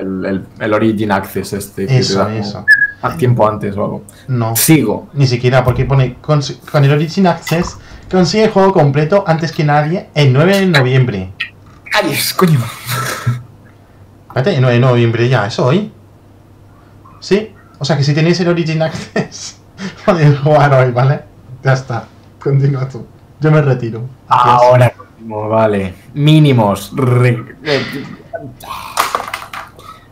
El, el- el Origin Access este. que te Eso, como eso. A tiempo antes o algo. No, Sigo. ni siquiera, porque pone con el Origin Access consigue el juego completo antes que nadie el 9 de noviembre. ¡Calles, coño! Espérate, el 9 de noviembre ya, ¿es hoy? Sí, o sea que si tenéis el Origin Access podéis jugar hoy, ¿vale? Ya está. Continúa tú. Yo me retiro. Ahora continuo, vale. Mínimos. Re-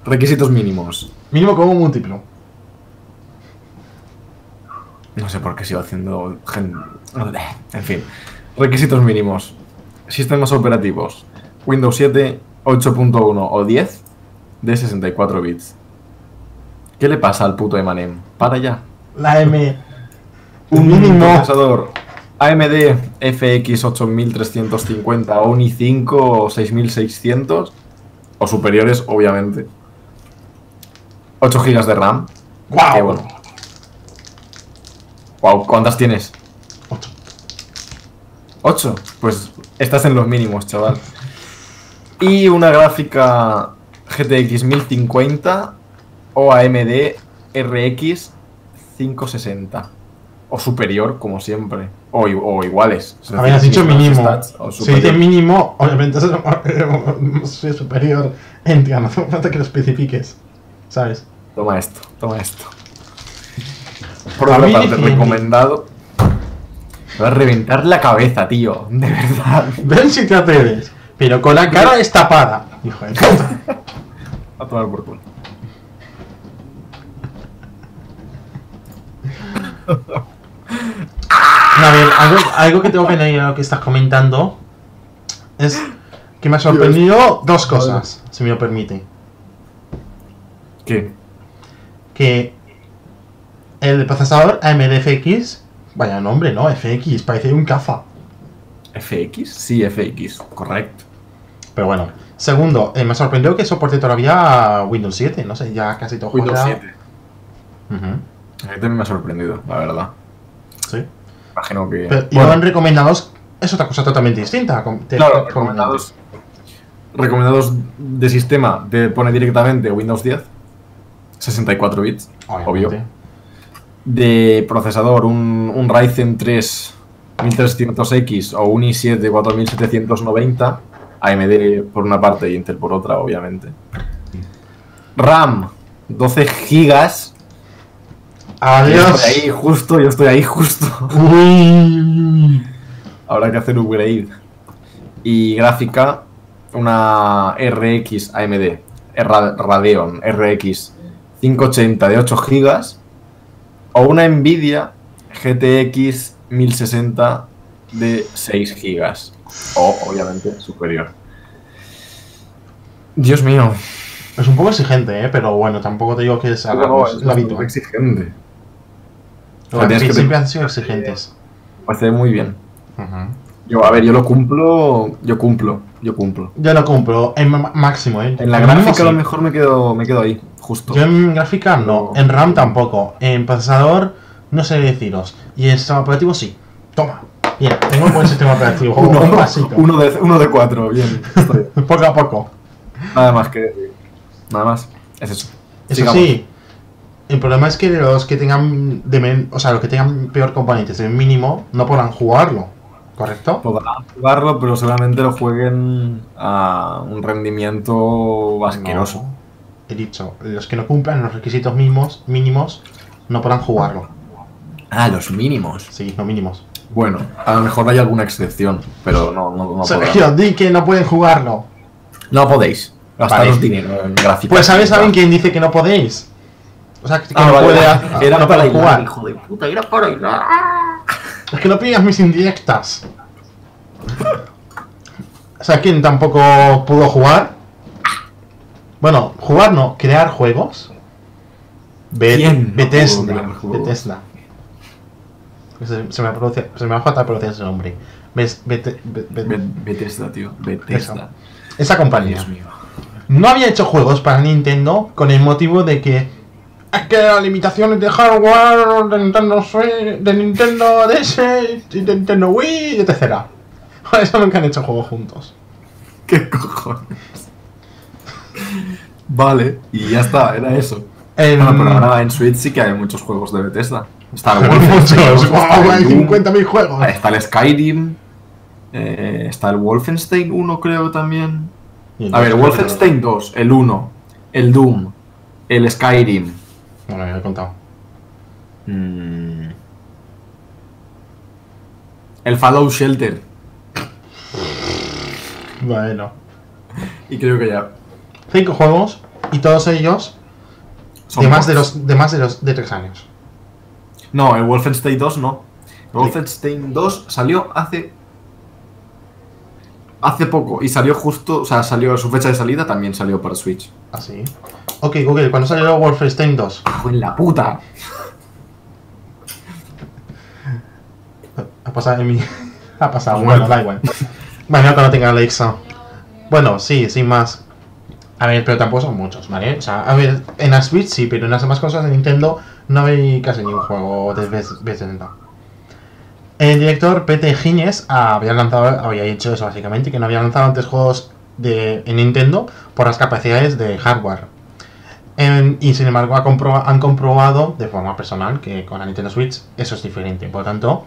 requisitos mínimos. Mínimo como múltiplo. No sé por qué sigo haciendo. gen- En fin. Requisitos mínimos. Sistemas operativos. Windows 7, 8.1 o 10 de 64 bits. ¿Qué le pasa al puto Emanem? Para ya. La M. Un mínimo. procesador AMD FX 8350 o un i5 o 6600 o superiores, obviamente. 8 GB de RAM. ¡Guau! Qué bueno. Wow, ¿cuántas tienes? Ocho. 8. Pues estás en los mínimos, chaval. Y una gráfica GTX 1050 o AMD RX 560. O superior, como siempre. O, o iguales. Es Habías dicho mínimo. stats, o Si superior. dices mínimo, obviamente soy superior. Entiendo, no hace falta que lo especifiques. ¿Sabes? Toma esto, toma esto. Por otra parte, recomendado. Me va a reventar la cabeza, tío. De verdad. Ven si te atreves. Pero con la cara destapada. Hijo de puta. A tomar por culo. A ver, algo, algo que tengo que añadir a lo que estás comentando es que me ha sorprendido dos cosas, si me lo permite. ¿Qué? Que el procesador AMD FX, vaya nombre, ¿no? FX, parece un caza. ¿FX? Sí, FX, correcto. Pero bueno. Segundo, eh, me sorprendió que soporte todavía Windows 7, no sé, ya casi todo Windows juega- 7. Ujú, A mí también me ha sorprendido, la verdad. sí. Imagino que. Pero, y Bueno, han recomendados, es otra cosa totalmente distinta. te- claro, te- recomendados. Recomendados de sistema, te pone directamente Windows 10. 64 bits, Obviamente. obvio. De procesador, un, un Ryzen 3 1300X o un i7 4790. AMD por una parte y Intel por otra, obviamente. RAM, 12 gigas. Yo Adiós. estoy ahí justo, yo estoy ahí justo. Habrá que hacer upgrade. Y gráfica, una RX AMD, Ra- Radeon RX 580 de 8 GB o una Nvidia GTX 1060 de 6 GB. O, obviamente, superior. Dios mío. Es un poco exigente, ¿eh? pero bueno, tampoco te digo que es, algo- No, es es habitual. exigente. Los tienes que Netflix te- siempre han sido exigentes. Parece muy bien. Yo, a ver, yo lo cumplo, yo cumplo, yo cumplo. Yo lo compro en máximo, ¿eh? En la gráfica a lo mejor me quedo, me quedo ahí, justo. Yo en gráfica no, en RAM tampoco, en procesador no sé deciros. Y en sistema operativo sí. Toma. Bien, tengo un buen sistema operativo. Uno, uno de, uno de cuatro, bien. Poco a poco. Nada más que decir. Nada más. Es eso. Eso Sigamos. sí, el problema es que los que tengan de men- o sea, los que tengan peor componentes de mínimo no podrán jugarlo, ¿correcto? Podrán jugarlo, pero seguramente lo jueguen a un rendimiento asqueroso. No. He dicho, los que no cumplan los requisitos mínimos, mínimos no podrán jugarlo. Ah, los mínimos. Sí, no mínimos. Bueno, a lo mejor hay alguna excepción, pero no, no, no Sergio, podrán. di que no pueden jugarlo. No podéis. Gastaros Vale. dinero en. Pues ¿sabes saben quién dice que no podéis? O sea, que Ah, no vale, puede vale. Era no para jugar. hijo de puta, era para hilar. Es que no pillas mis indirectas. O sea, ¿quién tampoco pudo jugar? Bueno, jugar no, crear juegos. Be- ¿Quién no Bethesda. juegos? Bethesda. Se, se me pronuncia- se me va a pronunciar ese nombre. Bes- Bete- Be- Be- Be- Bethesda, tío. Bethesda. esa compañía. Dios mío. No había hecho juegos para Nintendo con el motivo de que es que las limitaciones de hardware de Nintendo Switch, de Nintendo DS y de Nintendo Wii, etc. Por eso nunca han hecho juegos juntos. ¿Qué cojones? Vale, y ya está, era eso. En... Bueno, pero ahora en Switch sí que hay muchos juegos de Bethesda. Está el Muchos, wow, hay el Doom, 50.000 juegos. está el Skyrim, eh, está el Wolfenstein 1 creo también. A ver, Wolfenstein 2, el 1, el Doom, el Skyrim. Ya lo he contado. Mm, El Fallout Shelter. Bueno. Y creo que ya. Cinco juegos y todos ellos son de más de los de más de los de tres años. No, el Wolfenstein 2 no. El Wolfenstein 2 salió hace. Hace poco. Y salió justo. O sea, salió su fecha de salida también salió para Switch. Así. Ok, Google, ¿cuándo salió Wolfenstein 2? ¡Cago en la puta! Ha pasado en mi. Ha pasado, Bueno. bueno, da igual. Bueno, cuando tenga Alexa. Bueno, sí, sin más. A ver, pero tampoco son muchos, ¿vale? O sea, a ver, en la Switch sí, pero en las demás cosas de Nintendo no hay casi ningún juego de Bethesda. El director Pete Gines había lanzado, había dicho eso básicamente, que no había lanzado antes juegos de, en Nintendo por las capacidades de hardware. En- y sin embargo ha compro- han comprobado de forma personal que con la Nintendo Switch eso es diferente. Por lo tanto,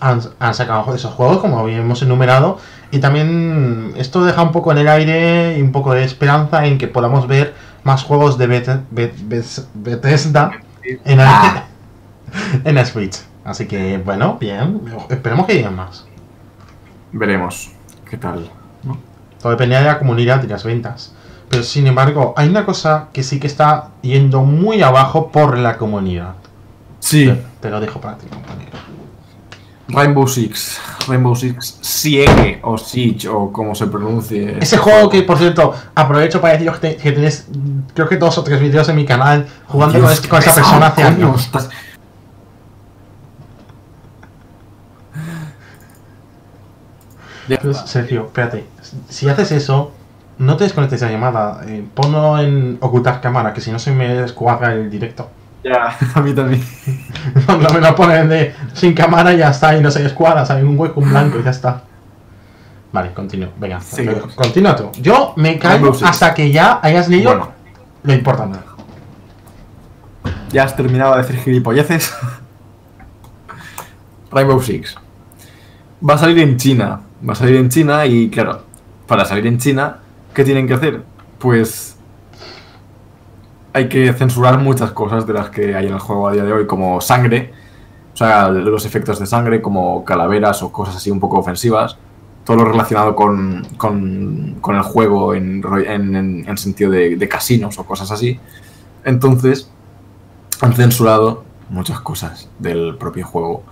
han, han sacado esos juegos como hemos enumerado. Y también esto deja un poco en el aire y un poco de esperanza en que podamos ver más juegos de Beth- Beth- Beth- Bethesda en la, en la Switch. Así que bueno, bien. Esperemos que lleguen más. Veremos. ¿Qué tal? Todo depende de la comunidad y las ventas. Pero sin embargo, hay una cosa que sí que está yendo muy abajo por la comunidad. Sí. Te, te lo dejo para ti, compañero. Rainbow Six. Rainbow Six Siege o Siege o como se pronuncie. Ese juego que, por cierto, aprovecho para deciros que, que mm, creo que dos o tres vídeos en mi canal jugando Dios, con, este- con esa persona hace años. estás- Sergio, espérate. Si haces eso, no te desconectes la llamada. eh, ponlo en ocultar cámara, que si no se me descuadra el directo. Ya, a mí también. no me lo ponen de sin cámara y ya está, y no se descuadra, sale un hueco en blanco y ya está. Vale, continúo. Venga, continúa tú. Yo me callo hasta que ya hayas leído Bueno, lo importante. ya has terminado de decir gilipolleces. Rainbow Six. Va a salir en China. Va a salir en China y claro, para salir en China, ¿qué tienen que hacer? Pues hay que censurar muchas cosas de las que hay en el juego a día de hoy, como sangre, o sea, los efectos de sangre, como calaveras o cosas así un poco ofensivas. Todo lo relacionado con, con- con el juego en, en- en- en sentido de, casinos o cosas así. Entonces, han censurado muchas cosas del propio juego.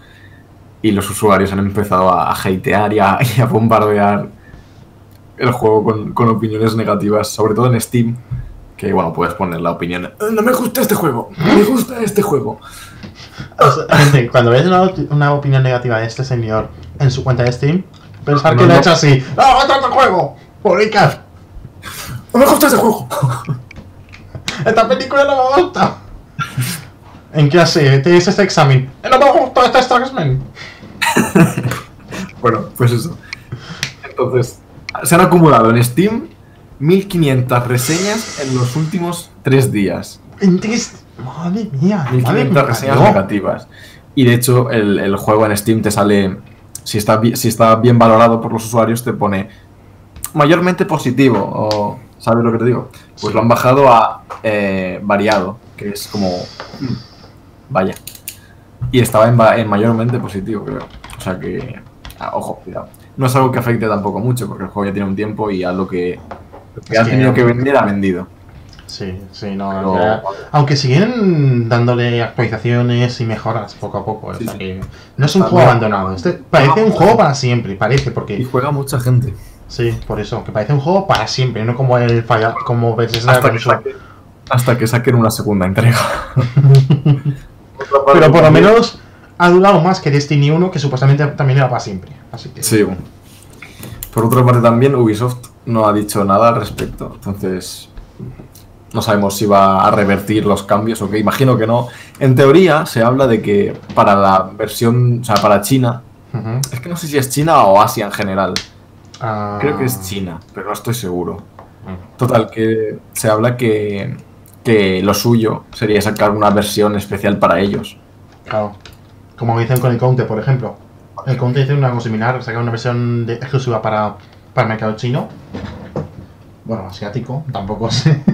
Y los usuarios han empezado a, hatear y a bombardear el juego con, con opiniones negativas, sobre todo en Steam. Que bueno, puedes poner la opinión. "Eh, No me gusta este juego, me gusta este juego. O sea, gente, cuando veis una, una opinión negativa de este señor en su cuenta de Steam, pensar que No, lo ha no. hecho así. ¡No, otro otro juego! ¡Publicar! No me gusta este juego. ¡Esta película no me gusta! ¿En qué hace? Te dice este examen. ¡Eh, ¡No me gusta este examen! Bueno, pues eso. Entonces, se han acumulado en Steam 1500 reseñas en los últimos 3 días. En tres- Madre mía, madre 1500 mía. reseñas no. negativas. Y de hecho, el, el juego en Steam te sale. Si está, si está bien valorado por los usuarios, te pone mayormente positivo. O, ¿Sabes lo que te digo? Pues lo han bajado a eh, variado, que es como. mm, Vaya. Y estaba en mayormente positivo, creo. O sea que. ah, ojo, cuidado. No es algo que afecte tampoco mucho, porque el juego ya tiene un tiempo y a lo que, lo que Es ha que- tenido que vender ha vendido. Sí, sí, no. Pero- ya- Aunque siguen dándole actualizaciones y mejoras poco a poco. o Sí, sea sí. que no es un juego abandonado. Este parece un juego para siempre, parece, Y porque. juega mucha gente. Sí, por eso, que parece un juego para siempre, no como el falla, como Bethesda hasta que, saquen, hasta que saquen una segunda entrega. Pero por lo menos ha durado más que Destiny 1, que supuestamente también era para siempre. Así que. Sí. Por otra parte también Ubisoft no ha dicho nada al respecto. Entonces no sabemos si va a revertir los cambios o qué. Imagino que no. En teoría se habla de que para la versión, o sea, para China, es que no sé si es China o Asia en general. Ah, Creo que es China, pero no estoy seguro. mm. Total, que se habla que, que lo suyo sería sacar una versión especial para ellos. Claro. Como dicen con el Counter, por ejemplo. El Counter una cosa similar, saca una versión exclusiva para, para el mercado chino. Bueno, asiático, tampoco sé.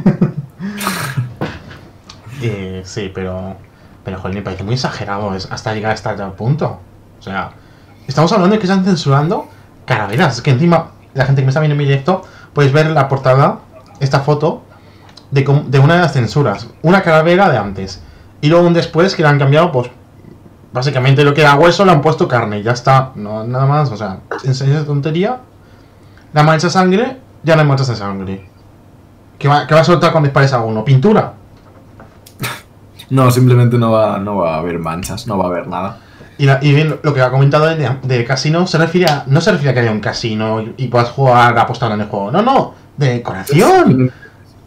Eh, sí, pero. Pero joder, me parece muy exagerado hasta llegar hasta tal punto. O sea, Estamos hablando de que están censurando calaveras. Es que encima, la gente que me está viendo en mi directo, podéis ver la portada esta foto de, de una de las censuras. Una calavera de antes. Y luego un después que le han cambiado, pues. Básicamente lo que era hueso le han puesto carne. y Ya está. No, nada más. O sea, en serio de tontería. La mancha de sangre, ya no hay manchas de sangre. ¿Qué va, qué va a soltar cuando dispares a uno? ¿Pintura? No, simplemente no va, no va a haber manchas, no va a haber nada. Y, la- y bien, lo que ha comentado de, de casino se refiere a, no se refiere a que haya un casino y, y puedas jugar apostar en el juego. No, no, de decoración.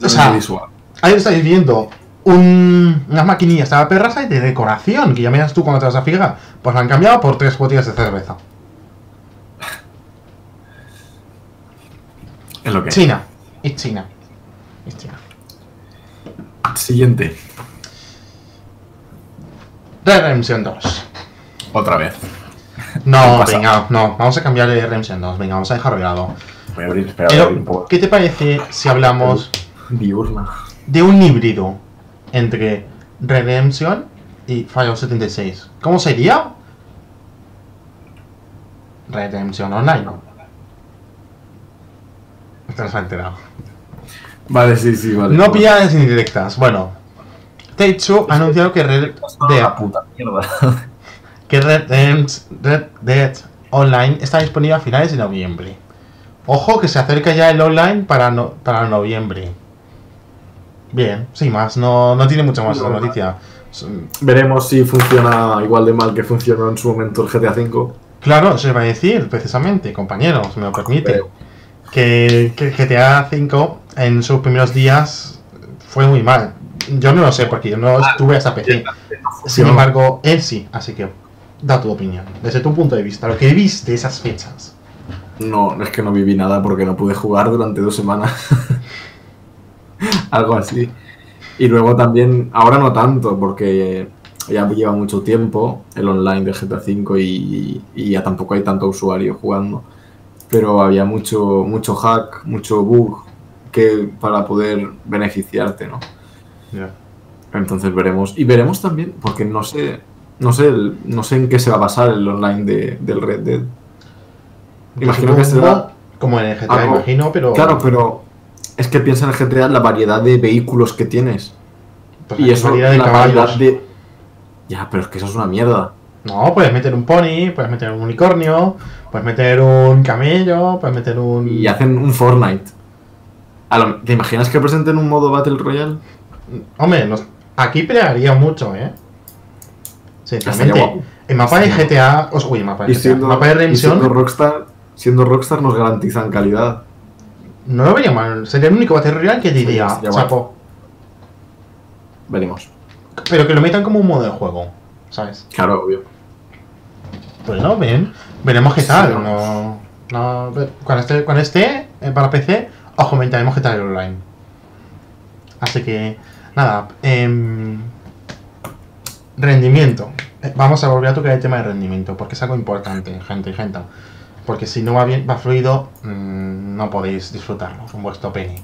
O sea, visual. ahí estáis viendo un, unas maquinillas de perras y de decoración, que ya miras tú cuando te vas a fijar. Pues la han cambiado por tres botellas de cerveza. Es lo que. China. Es China. Es China. Siguiente. Red Redemption 2. Otra vez. No, venga, no. Vamos a cambiar de Redemption 2. Venga, vamos a dejarlo de lado. Voy a abrir, espera, voy a abrir un poco. ¿qué te parece si hablamos Diurna. de un híbrido entre Redemption y Fallout 76. ¿Cómo sería? Redemption Online. Esto no se ha enterado. Vale, sí, sí, vale. No pilladas indirectas. Bueno, Take-Two ha anunciado que Red, Dead, puta mierda. que Red, Red Dead Online está disponible a finales de noviembre. Ojo que se acerca ya el online para, no- para noviembre. Bien, sin más, no, no tiene mucha más No, noticia. Veremos si funciona igual de mal que funcionó en su momento el GTA V. Claro, eso iba a decir, precisamente, compañero, si me lo permite. Que, que GTA V en sus primeros días fue muy mal. Yo no lo sé porque yo no estuve hasta PC. Sin embargo, él sí, así que da tu opinión. Desde tu punto de vista, lo que viste esas fechas. No, es que no viví nada porque no pude jugar durante dos semanas. Algo así. Y luego también, ahora no tanto, porque ya lleva mucho tiempo el online de GTA V y, y ya tampoco hay tanto usuario jugando. Pero había mucho, mucho hack, mucho bug que para poder beneficiarte, ¿no? Entonces veremos. Y veremos también, porque no sé, no sé, el- no sé en qué se va a basar el online de- del Red Dead. Imagino que será. Como en el GTA, algo- imagino, pero. Claro, pero es que piensa en el GTA la variedad de vehículos que tienes. pues, y eso, variedad de la caballos. variedad de. Ya, pero es que eso es una mierda. No, puedes meter un pony, puedes meter un unicornio, puedes meter un camello, puedes meter un. Y hacen un Fortnite. Lo- ¿Te imaginas que presenten un modo Battle Royale? Hombre, nos- aquí pelearía mucho, ¿eh? Sinceramente, el mapa de GTA. Uy, el mapa de Y GTA. siendo, el mapa de y siendo Redemption. Rockstar, siendo Rockstar nos garantizan calidad. No lo vería mal. Sería el único Battle Royale que diría, guapo. chapo. Veremos. Pero que lo metan como un modo de juego, ¿sabes? Claro, obvio. Bueno, bien. Veremos qué Sí, tal. no. No, no, cuando esté, cuando esté eh, para PC, os comentaremos qué tal el online. Así que, nada. em, rendimiento. Eh, Vamos a volver a tocar el tema de rendimiento, porque es algo importante, gente y gente. Porque si no va bien, va fluido, mm, no podéis disfrutarlo con vuestro pene.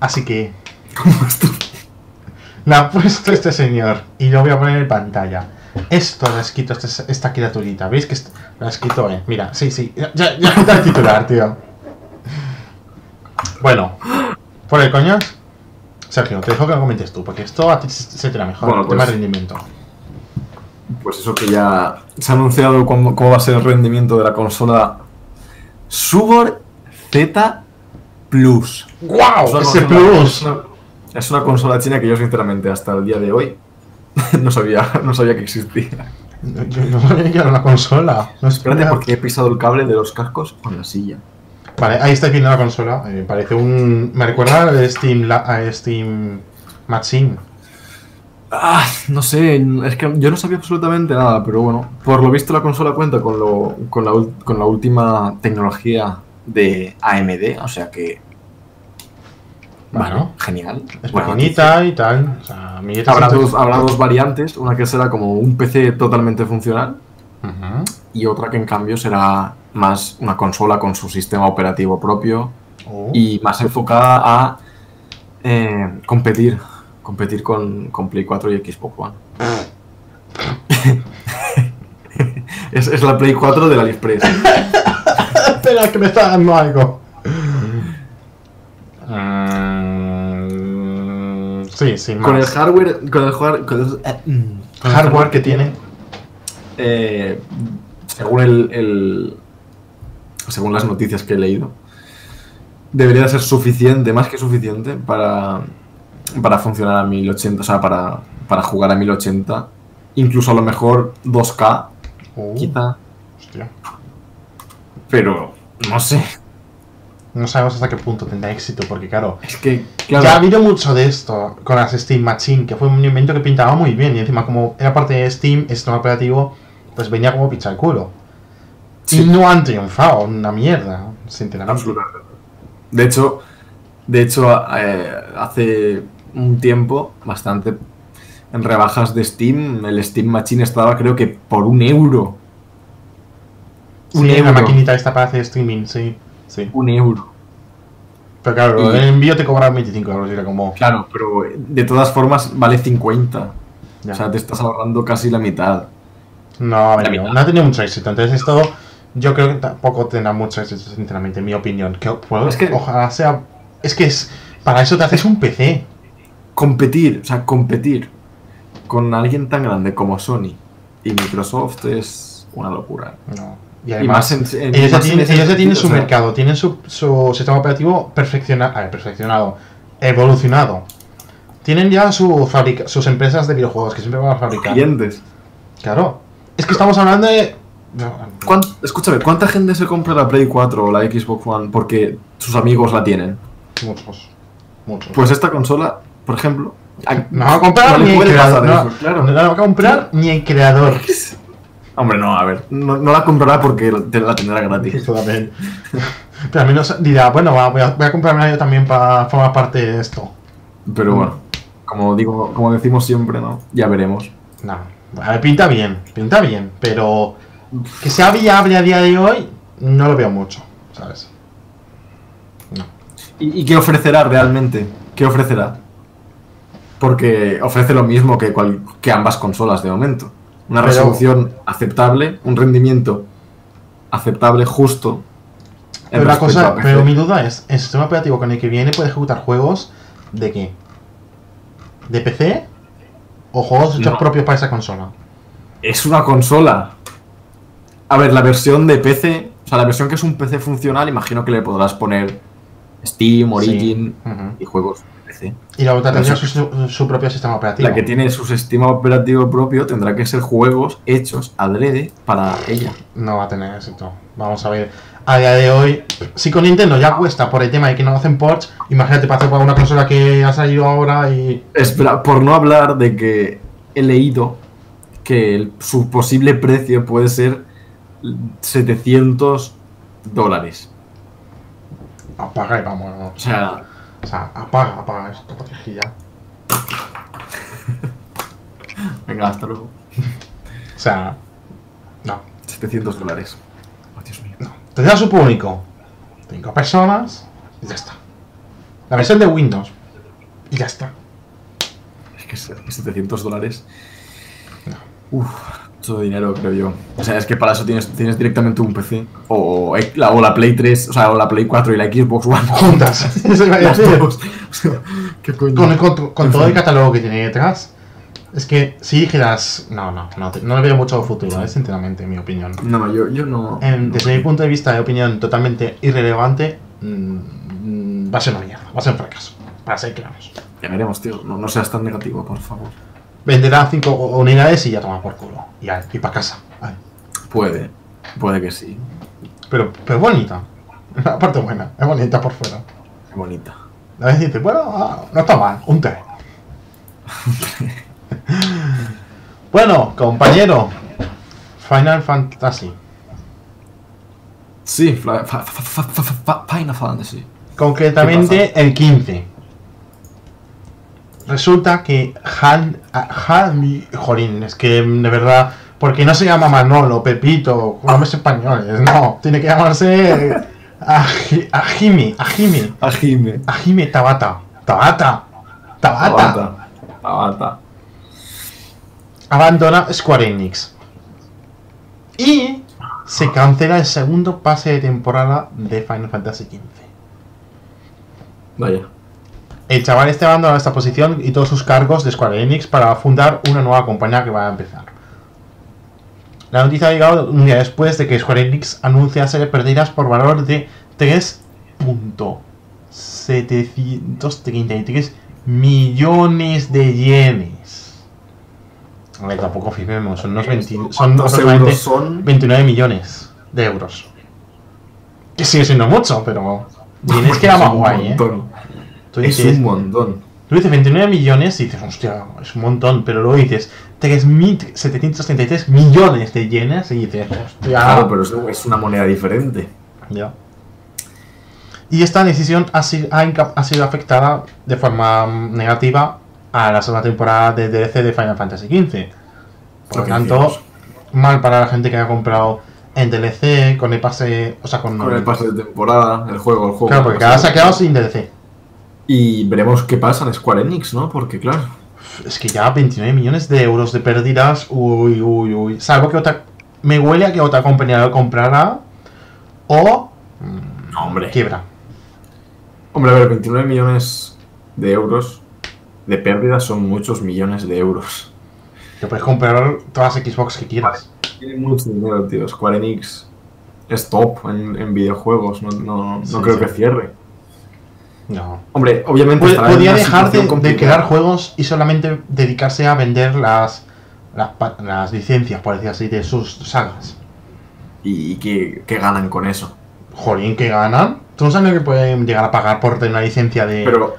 Así que. La ha puesto este señor y lo voy a poner en pantalla. Esto lo ha escrito este- esta criaturita. ¿Veis que lo ha escrito eh? Mira, sí, sí. Ya, ya, ya quita el titular, tío. Bueno, por el coño. Sergio, te dejo que lo comentes tú, porque esto a ti se te da mejor. Bueno, el tema pues- de rendimiento. Pues eso que ya se ha anunciado cómo, cómo va a ser el rendimiento de la consola Subor Z Plus. ¡Wow! Es una Ese consola- plus. Es una, es una consola china que yo sinceramente hasta el día de hoy no sabía, no sabía que existía. Yo no sabía que era una consola. No Espérate sabía. porque he pisado el cable de los cascos con la silla. Vale, ahí viendo la consola. eh, parece un. Me recuerda a Steam, la- a Steam Machine. Ah, no sé, es que yo no sabía absolutamente nada, pero bueno, por lo visto la consola cuenta con, lo, con, la, con la última tecnología de AMD, o sea que... Bueno. genial. Es Buena pequeñita y tal. O sea, Habrá dos, habrá dos variantes, una que será como un PC totalmente funcional y otra que en cambio será más una consola con su sistema operativo propio Oh. y más enfocada a eh, competir, competir con, con Play 4 y Xbox One. Es, es la Play 4 del AliExpress. Espera, que me está dando algo. Mm, sí, sí, con el más. hardware. Con el, har- con el- eh, mm, con el hardware que tiene. eh, según el, el- según las noticias que he leído, debería ser suficiente, más que suficiente, para, para funcionar a 1080, o sea, para, para jugar a 1080, incluso a lo mejor 2K, Uh, quizá, hostia. pero no sé, No sabemos hasta qué punto tendrá éxito, porque claro, es que, claro, Ya ha habido mucho de esto con las Steam Machine, que fue un invento que pintaba muy bien. Y encima, como era parte de Steam, este sistema operativo, pues venía como picha el culo. Sí. Y no han triunfado, una mierda, sinceramente. absolutamente. De hecho, de hecho, eh, hace un tiempo, bastante, en rebajas de Steam, el Steam Machine estaba creo que por un euro. Sí, Un la euro. maquinita esta para hacer streaming, sí. sí. Un euro. Pero claro, Y- el envío te cobra 25 euros era como... Claro, pero de todas formas vale 50. ya. O sea, te estás ahorrando casi la mitad. no, a ver, la no, mitad. no ha tenido mucho éxito. Entonces esto, yo creo que tampoco tendrá mucho éxito, sinceramente, en mi opinión. Que, pues, Es que- ojalá sea... Es que es... Para eso te haces un PC. Competir, o sea, competir con alguien tan grande como Sony y Microsoft es una locura. No. Y Y además... más en, en- Ellos ya tienen, ese ellos ya tienen sentido, su o sea, mercado, tienen su, su sistema operativo perfecciona- a ver, perfeccionado, evolucionado. Tienen ya su fabrica- sus empresas de videojuegos que siempre van a fabricar. Clientes. Claro. Es que estamos hablando de. ¿Cuán- escúchame, ¿cuánta gente se compra la Play 4 o la Xbox One porque sus amigos la tienen? Muchos. Muchos. Pues esta consola, por ejemplo, no va a comprar ni el creador. No, eso, claro. no la va a comprar ni el creador. Hombre, no, a ver, no, no la comprará porque la tendrá gratis. Pero al menos dirá, bueno, va, voy, a, voy a comprarme yo también para formar parte de esto. Pero bueno, como digo, como decimos siempre, ¿no? Ya veremos. No. A ver, pinta bien, pinta bien, pero que sea viable a día de hoy, no lo veo mucho, ¿sabes? No. ¿Y, y qué ofrecerá realmente? ¿Qué ofrecerá? Porque ofrece lo mismo que, cual- que ambas consolas de momento. Una Pero- resolución aceptable, un rendimiento aceptable, justo. Pero la cosa, pero mi duda es, ¿el sistema operativo con el que viene puede ejecutar juegos de qué? ¿De PC? ¿O juegos hechos No. propios para esa consola? Es una consola. A ver, la versión de PC, o sea, la versión que es un PC funcional, imagino que le podrás poner Steam, Origin Sí. Y juegos PC. Y la otra eso- su, su propio sistema operativo. La que tiene su sistema operativo propio tendrá que ser juegos hechos adrede para ella. No va a tener éxito. Vamos a ver. A día de hoy, si con Nintendo ya cuesta por el tema de que no hacen ports, imagínate para hacer para una consola que ha salido ahora y. Espera, por no hablar de que he leído que el- su posible precio puede ser 700 dólares. Apaga y vámonos. O sea, O sea, apaga, apaga esto, porque aquí ya. venga, hasta luego. O sea. No. 700 dólares. Oh, Dios mío. Tendrá su público. Cinco personas y ya está. La versión de Windows. Y ya está. Es que es- 700 dólares. Uf, mucho dinero, creo yo. O sea, es que para eso tienes, tienes directamente un PC. O, la, o la Play 3, o sea, o la Play 4 y la Xbox One. Juntas. Las dos. O sea, ¿Qué coño? Con, con- con todo el catálogo que tiene detrás. Es que si dijeras. No, no, no, no le veo mucho futuro, eh, sinceramente, en mi opinión. No, no, yo, yo no. No. desde mi punto de vista de opinión totalmente irrelevante, mm, mm, va a ser una mierda, va a ser un fracaso. Para ser claros. Ya veremos, tío. No, no seas tan negativo, por favor. Venderá cinco unidades y ya toma por culo. Y, y para casa. Ay. Puede. Puede que sí. Pero, pero bonita. La parte buena, es bonita por fuera. Qué bonita. A veces dices, bueno, ah, no está mal, un té. bueno, compañero. Final Fantasy. Sí, Final Fantasy. Concretamente el 15. Resulta que Han, Han, jolín, es que de verdad, porque no se llama Manolo, Pepito, nombres españoles, no, tiene que llamarse Aji- Ajime, Ajime, Ajime. Ajime Tabata, Tabata, Tabata. Tabata. abandona Square Enix. Y se cancela el segundo pase de temporada de Final Fantasy XV. Vaya. El chaval este abandona esta posición y todos sus cargos de Square Enix para fundar una nueva compañía que va a empezar. La noticia ha llegado un día después de que Square Enix anunciase pérdidas por valor de 3.733 millones de yenes. A ver, tampoco flipemos, son unos 20, son ¿Cuántos aproximadamente euros son? 29 millones de euros. Que sigue siendo mucho, pero yenes que era Es más guay, ¿eh? Es un montón. Tú dices 29 millones y dices, hostia, es un montón, pero luego dices 3.733 millones de yenes y dices, hostia. Claro, pero es, una moneda diferente. Ya. Y esta decisión ha, sido afectada de forma mm, negativa a la segunda temporada de DLC de Final Fantasy XV. Por Lo tanto, mal para la gente que ha comprado en DLC, con el pase, o sea, con, Con el pase de temporada, el juego, el juego. Claro, porque se ha quedado sin DLC. Y veremos qué pasa en Square Enix, ¿no? Porque, claro. Es que ya 29 millones de euros de pérdidas. Uy, uy, uy. Salvo que otra. Me huele a que otra compañía lo comprará. O. No, hombre. Quiebra. Hombre, a ver, 29 millones de euros de pérdidas son muchos millones de euros. Que puedes comprar todas las Xbox que quieras. Tiene mucho dinero, tío. Square Enix es top en, en videojuegos. No, no, no Sí, creo sí. que cierre. No. Hombre, obviamente. Podía dejar de, crear juegos y solamente dedicarse a vender las. Las, licencias, por decir así, de sus sagas. ¿Y, y qué, qué ganan con eso? Jolín, que ganan. ¿Tú no sabes lo que pueden llegar a pagar por tener una licencia de. Pero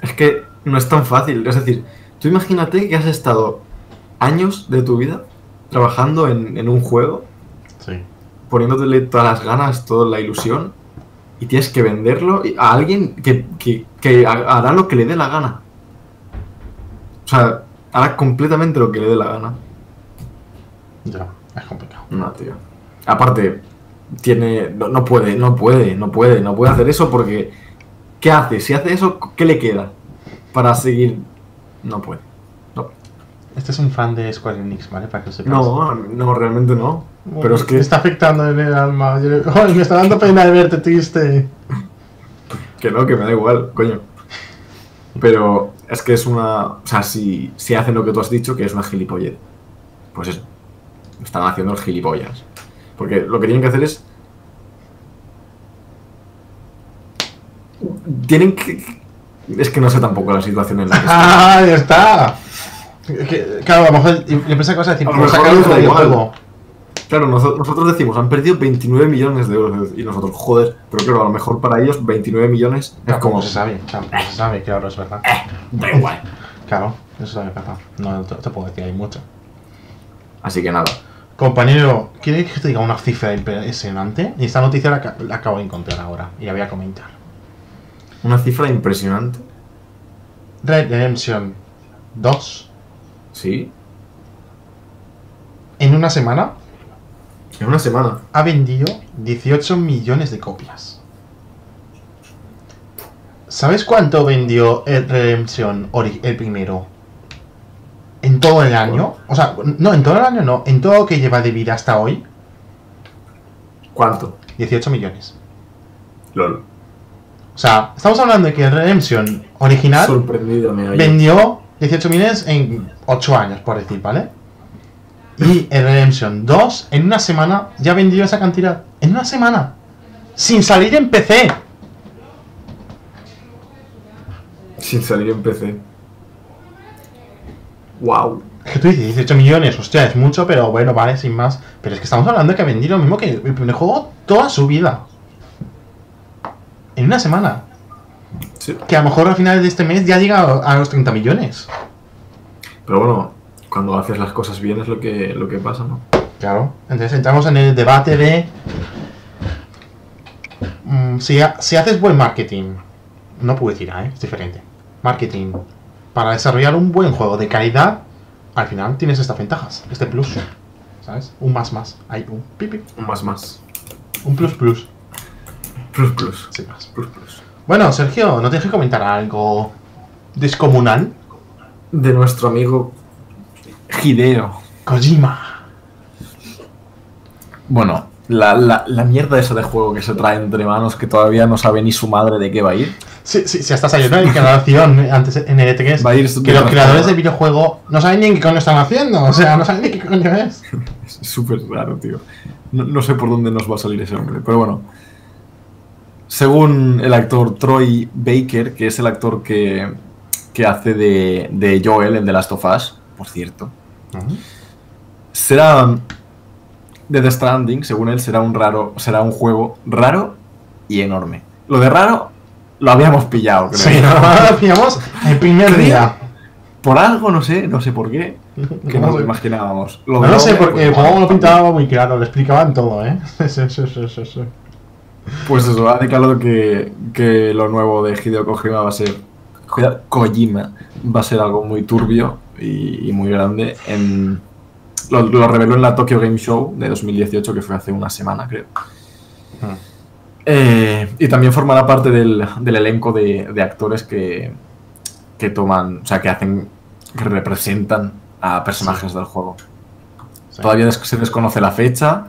es que no es tan fácil. Es decir, tú imagínate que has estado años de tu vida trabajando en, en un juego, Sí. poniéndole todas las ganas, toda la ilusión, y tienes que venderlo a alguien que, que- que ha- hará lo que le dé la gana. O sea, hará completamente lo que le dé la gana. Ya, es complicado. No, tío. Aparte, tiene. No, no puede, no puede, no puede, no puede hacer eso porque. ¿Qué hace? Si hace eso, ¿qué le queda? Para seguir. No puede. No, Este es un fan de Square Enix, ¿vale? Para que lo sepas. no, no, realmente no. Pero es Me que. está afectando en el alma. Yo- Ay, me está dando pena de verte triste. Que no, que me da igual, coño. Pero es que es una. O sea, si, si hacen lo que tú has dicho, que es una gilipollez. Pues eso. Están haciendo el gilipollas. Porque lo que tienen que hacer es. Tienen que. Es que no sé tampoco la situación en la que. ¡Ah, ya está! Que- claro, a lo mejor yo pensé que vas a decir, A lo pues mejor sacar videojuego. Claro, noso- nosotros decimos, han perdido 29 millones de euros. Y nosotros, joder. Pero claro, a lo mejor para ellos 29 millones es como. se sabe, tampoco se sabe, claro, es verdad. Da igual. Claro, eso es verdad. No, no te, te puedo decir, hay mucho. Así que nada. Compañero, ¿quieres que te diga una cifra impresionante? Y esta noticia la, ca- la acabo de encontrar ahora y la voy a comentar. Una cifra impresionante. Red Redemption 2 Sí. en una semana En una semana. ha vendido 18 millones de copias. ¿Sabes cuánto vendió el Redemption el primero? En todo el año. O sea, no, en todo el año no. En todo lo que lleva de vida hasta hoy, ¿Cuánto? 18 millones. LOL. O sea, estamos hablando de que el Redemption original vendió 18 millones en 8 años, por decir, ¿vale? Y el Redemption 2 en una semana ya vendió esa cantidad. En una semana. Sin salir en PC. Sin salir en PC. Wow. Es que tú dices 18 millones, hostia, es mucho, pero bueno, vale, sin más. Pero es que estamos hablando de que ha vendido lo mismo que el primer juego toda su vida. En una semana. Sí. Que a lo mejor al final de este mes ya llega a los 30 millones. Pero bueno, cuando haces las cosas bien es lo que, lo que pasa, ¿no? Claro. Entonces entramos en el debate de. mm, si, ha- si haces buen marketing, no publicidad, ¿eh? es diferente. Marketing para desarrollar un buen juego de calidad, al final tienes estas ventajas, este plus. ¿Sabes? Un más más. Hay un pip, pip, Un más más. un plus plus. Plus plus. Sin más. Plus plus. Bueno, Sergio, ¿no te dejes comentar algo descomunal? De nuestro amigo Hideo. Kojima. Bueno, la, la, la mierda esa de juego que se trae entre manos que todavía no sabe ni su madre de qué va a ir. Sí, sí, sí, hasta salió una declaración antes en el E3 Va a ir que los creadores del videojuego no saben ni qué coño están haciendo. O sea, no saben ni qué coño es. Es súper raro, tío. No, no sé por dónde nos va a salir ese hombre, pero bueno. Según el actor Troy Baker, que es el actor que, que hace de, de Joel en The Last of Us, por cierto, será de The Stranding, según él, será un raro, será un juego raro y enorme. Lo de raro lo habíamos pillado, creo. Sí, lo pillamos el primer día. Por algo, no sé, no sé por qué, que No nos lo imaginábamos. No lo sé, porque el pues, juego lo pintaba muy claro, lo explicaban todo, ¿eh? Sí, sí, sí, sí, sí. Pues eso, ha declarado que, que lo nuevo de Hideo Kojima va a ser. Kojima va a ser algo muy turbio y, y muy grande. En, lo, lo reveló en la Tokyo Game Show de 2018, que fue hace una semana, creo. Hmm. Eh, y también formará parte del, del elenco de, de actores que, que toman, o sea, que hacen, que representan a personajes del juego. Sí. Todavía se desconoce la fecha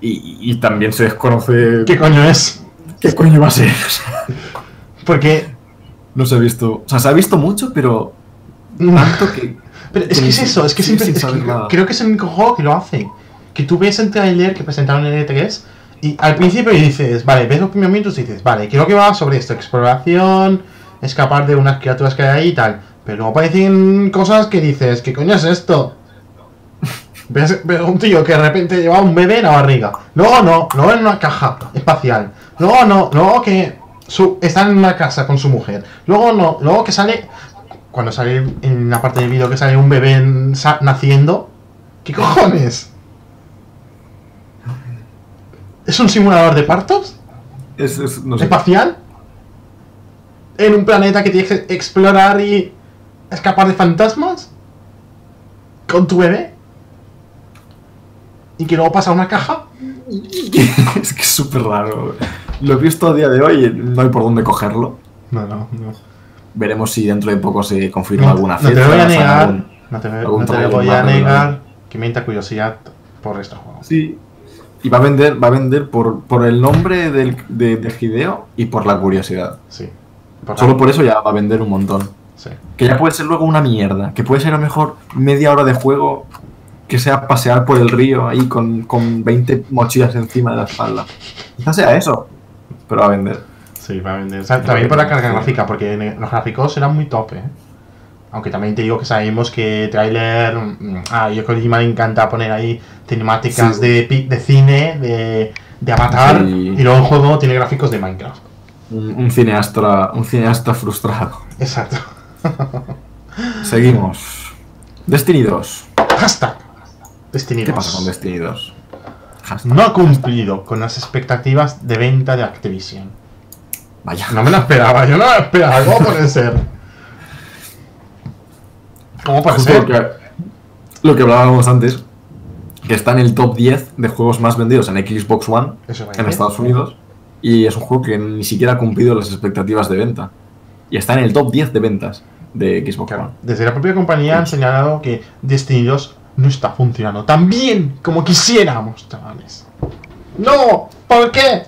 y, y también se desconoce ¿Qué coño es? qué coño va a ser. Porque. no se ha visto, o sea, se ha visto mucho, pero tanto que Pero es que es eso, es que siempre. es que creo que es el único juego que lo hace. Que tú ves el trailer que presentaron en el E3 y al principio dices, vale, ves los primeros minutos y dices, vale, creo que va sobre esto, exploración, escapar de unas criaturas que hay ahí y tal. Pero luego aparecen cosas que dices, ¿qué coño es esto? Ves, ves un tío que de repente lleva un bebé en la barriga. Luego no, luego en una caja espacial. Luego no, luego que su, está en una casa con su mujer. Luego no, luego que sale cuando sale en la parte del vídeo que sale un bebé naciendo. ¿Qué cojones? ¿Es un simulador de partos? es, es- no sé. ¿Espacial? ¿En un planeta que tienes que explorar y escapar de fantasmas? ¿Con tu bebé? ¿Y que luego pasa a una caja? es que es súper raro. Lo he visto a día de hoy y no hay por dónde cogerlo. No, no, no. Veremos si dentro de poco se confirma No, alguna no fecha. te voy a negar, algún- no te, no te voy a negar que me entra curiosidad por este juego. Sí. Y va a vender, va a vender por, por el nombre del, de, de Hideo y por la curiosidad. Sí. Por Solo por eso ya va a vender un montón. Sí. Que ya puede ser luego una mierda. Que puede ser a lo mejor media hora de juego que sea pasear por el río ahí con, con 20 mochilas encima de la espalda. Quizás sea eso. Pero va a vender. Sí, va a vender. O sea, también por la carga gráfica, porque los gráficos eran muy top, ¿eh? Aunque también te digo que sabemos que trailer. mm, Ah, yo Kojima le encanta poner ahí cinemáticas Sí. de, de cine, de, de Avatar, Sí. y luego el juego tiene gráficos de Minecraft. Un, un cineasta, un cineasta frustrado. Exacto. Seguimos. Destiny 2. Hashtag. Destiny ¿Qué 2. pasa con Destiny 2? Hashtag. No ha cumplido con las expectativas de venta de Activision. Vaya. No me lo esperaba, yo no lo esperaba. ¿Cómo puede ser? ¿Cómo puede Justo ser? que, lo que hablábamos antes, que está en el top 10 de juegos más vendidos en Xbox One Eso en. Estados Unidos. Y es un juego que ni siquiera ha cumplido las expectativas de venta. Y está en el top 10 de ventas de Xbox Claro, One. desde la propia compañía han señalado que Destiny 2 no está funcionando tan bien como quisiéramos, chavales. ¡No! ¿Por qué?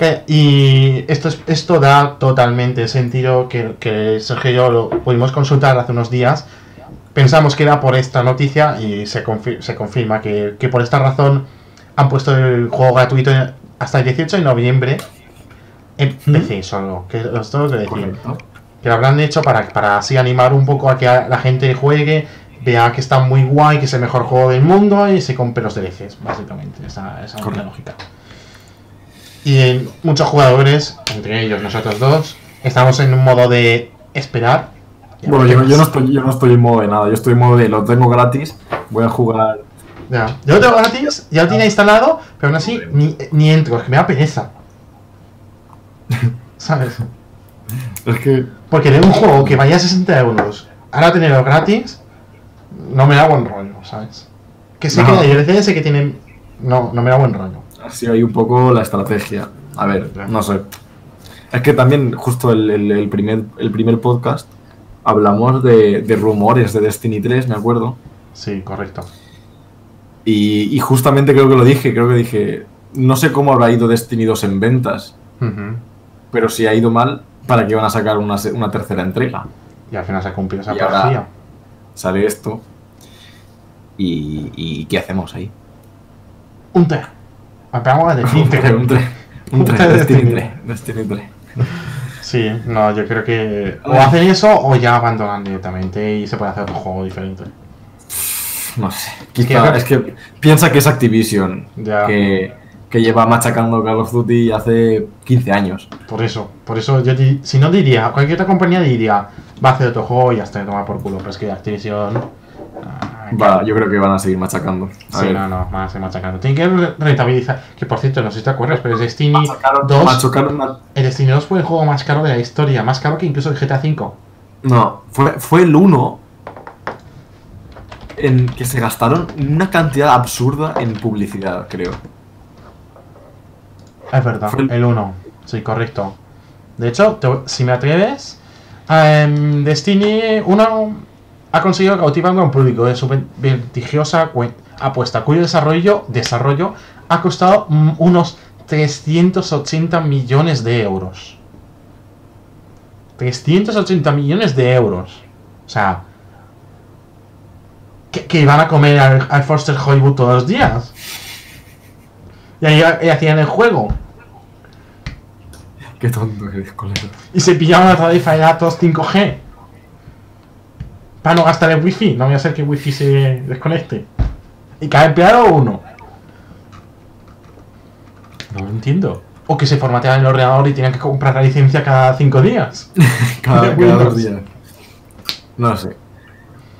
Que- Y esto, es, esto da totalmente sentido que, que Sergio y yo lo pudimos consultar hace unos días. Pensamos que era por esta noticia y se, confi- se confirma que, que por esta razón han puesto el juego gratuito hasta el 18 de noviembre en PC solo. Que los tengo que decir Correcto. que lo habrán hecho para, para así animar un poco a que la gente juegue, vea que está muy guay, que es el mejor juego del mundo y se compre los DLCs, básicamente. Esa, esa es la lógica. Y muchos jugadores, entre ellos nosotros dos, estamos en un modo de esperar. Bueno, yo, no estoy, yo no estoy en modo de nada. Yo estoy en modo de lo tengo gratis. Voy a jugar. Ya. Yo lo tengo gratis, ya lo tiene instalado, pero aún así ni, ni entro, es que me da pereza. ¿Sabes? Es que. Porque de un juego que vaya a 60 euros, ahora tenerlo gratis, no me da buen rollo, ¿sabes? Que sé No. que hay DLCs sé que tienen. No, no me da buen rollo. Así hay un poco la estrategia. A ver, no sé. Es que también, justo el, el- el primer, el primer podcast, hablamos de, de rumores de Destiny 3, me acuerdo. Sí, correcto. Y, y justamente creo que lo dije, creo que dije, no sé cómo habrá ido Destiny 2 en ventas, pero si ha ido mal, ¿para qué van a sacar una, una tercera entrega? Y al final se ha cumplido esa profecía. Sale esto. Y, y ¿qué hacemos ahí? Un té. Esperamos a decir un 3, un 3, un Un 3, tres de Destiny Destiny. 3, Destiny 3. Sí, no, yo creo que o hacen eso o ya abandonan directamente y se puede hacer otro juego diferente. No sé. Quizá, es que piensa que es Activision, Ya. que, que lleva machacando Call of Duty hace 15 años. Por eso, por eso yo si no diría, cualquier otra compañía diría, va a hacer otro juego y ya está, toma por culo. Pero es que Activision. ah, Va, yo creo que van a seguir machacando. A Sí, ver. no, no, van a seguir machacando. Tienen que re- rentabilizar. Que por cierto, no sé si te acuerdas, pero es Destiny Machacaron, 2. machacaron El Destiny 2 fue el juego más caro de la historia, más caro que incluso el GTA V. No, fue, fue el 1 en que se gastaron una cantidad absurda en publicidad, creo. Es verdad, Fue el- el 1. Sí, correcto. De hecho, te- si me atreves, em, Destiny 1 ha conseguido cautivar a un público de su vertiginosa apuesta, cuyo desarrollo, desarrollo ha costado mm, unos 380 millones de euros. 380 millones de euros. O sea, que, que iban a comer al, al Foster Hollywood todos los días. Y ahí y hacían el juego. Qué tonto eres, colega. Y se pillaban la tarifa de datos 5G. Para no gastar el wifi. No voy a hacer que el wifi se desconecte. Y cada empleado uno. No lo entiendo. O que se formateaban el ordenador y tenían que comprar la licencia cada 5 días. Cada, cada dos días. No sé.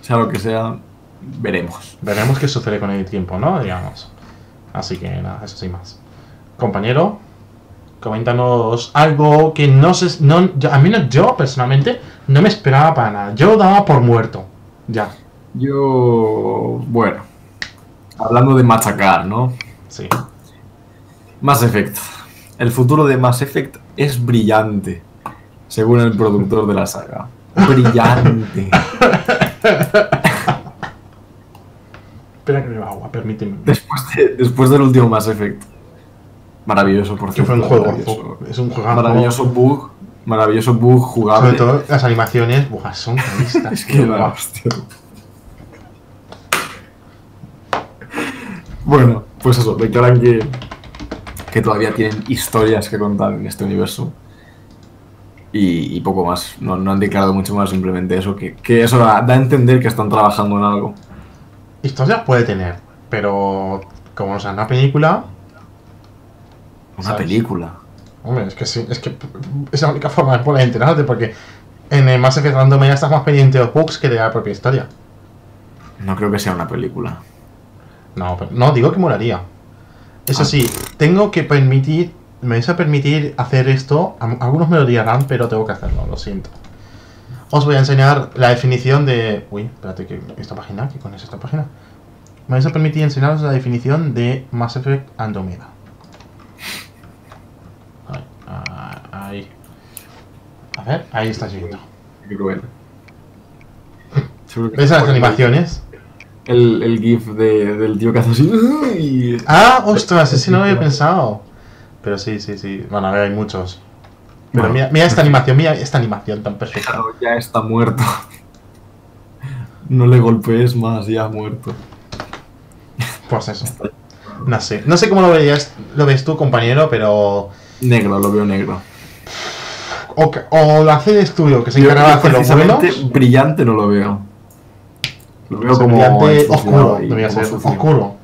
Sea lo que sea, veremos. Veremos qué sucede con el tiempo, ¿no? Digamos. Así que nada, eso sin más. Compañero, coméntanos algo que no sé. No, yo- al menos yo personalmente no me esperaba para nada. Yo daba por muerto. Ya, Yo. Bueno. Hablando de machacar, ¿no? sí. Mass Effect. El futuro de Mass Effect es brillante, según el productor de la saga. Brillante. Espera que me agua, permíteme. Después, de- después del último Mass Effect. Maravilloso, por Que cierto. fue un juego. Es un juego. maravilloso bug. Maravilloso bug jugable. Sobre todo las animaciones, buah, son realistas. Es que la hostia. Bueno, pues eso, declaran que, que todavía tienen historias que contar en este universo. Y, y poco más. No, no han declarado mucho más, simplemente eso. Que, que eso da, da a entender que están trabajando en algo. Historias puede tener, pero como no sea una película, Una ¿Sabes? película. Hombre, es que sí, es que es la única forma de poder enterarte, porque en el Mass Effect Random ya estás más pendiente de los bugs que de la propia historia. No creo que sea una película. No, pero- no, digo que molaría. Eso Ah. sí, tengo que permitir, me vais a permitir hacer esto, algunos me lo dirán, pero tengo que hacerlo, lo siento. Os voy a enseñar la definición de... Uy, espérate, que esta página, ¿qué con es esta página? Me vais a permitir enseñaros la definición de Mass Effect Andromeda. Ahí, ah, ahí. A ver, ahí está viendo. Qué cruel. ¿Ves las animaciones? El, el gif de- del tío que hace así. y- Ah, ostras, ese no lo había pensado. Pero sí, sí, sí. Bueno, a ver, hay muchos. Pero Bueno. mira, mira esta animación, mira esta animación tan perfecta. Claro, ya está muerto. No le golpees más, ya ha muerto. Pues eso. No sé. No sé cómo lo verías, lo ves tú, compañero, pero. Negro, lo veo negro. O, o lo hace el estudio que se encarga de hacer los vuelos. brillante no lo veo. Lo veo o sea, como brillante oscuro, y debería como ser sucio. oscuro.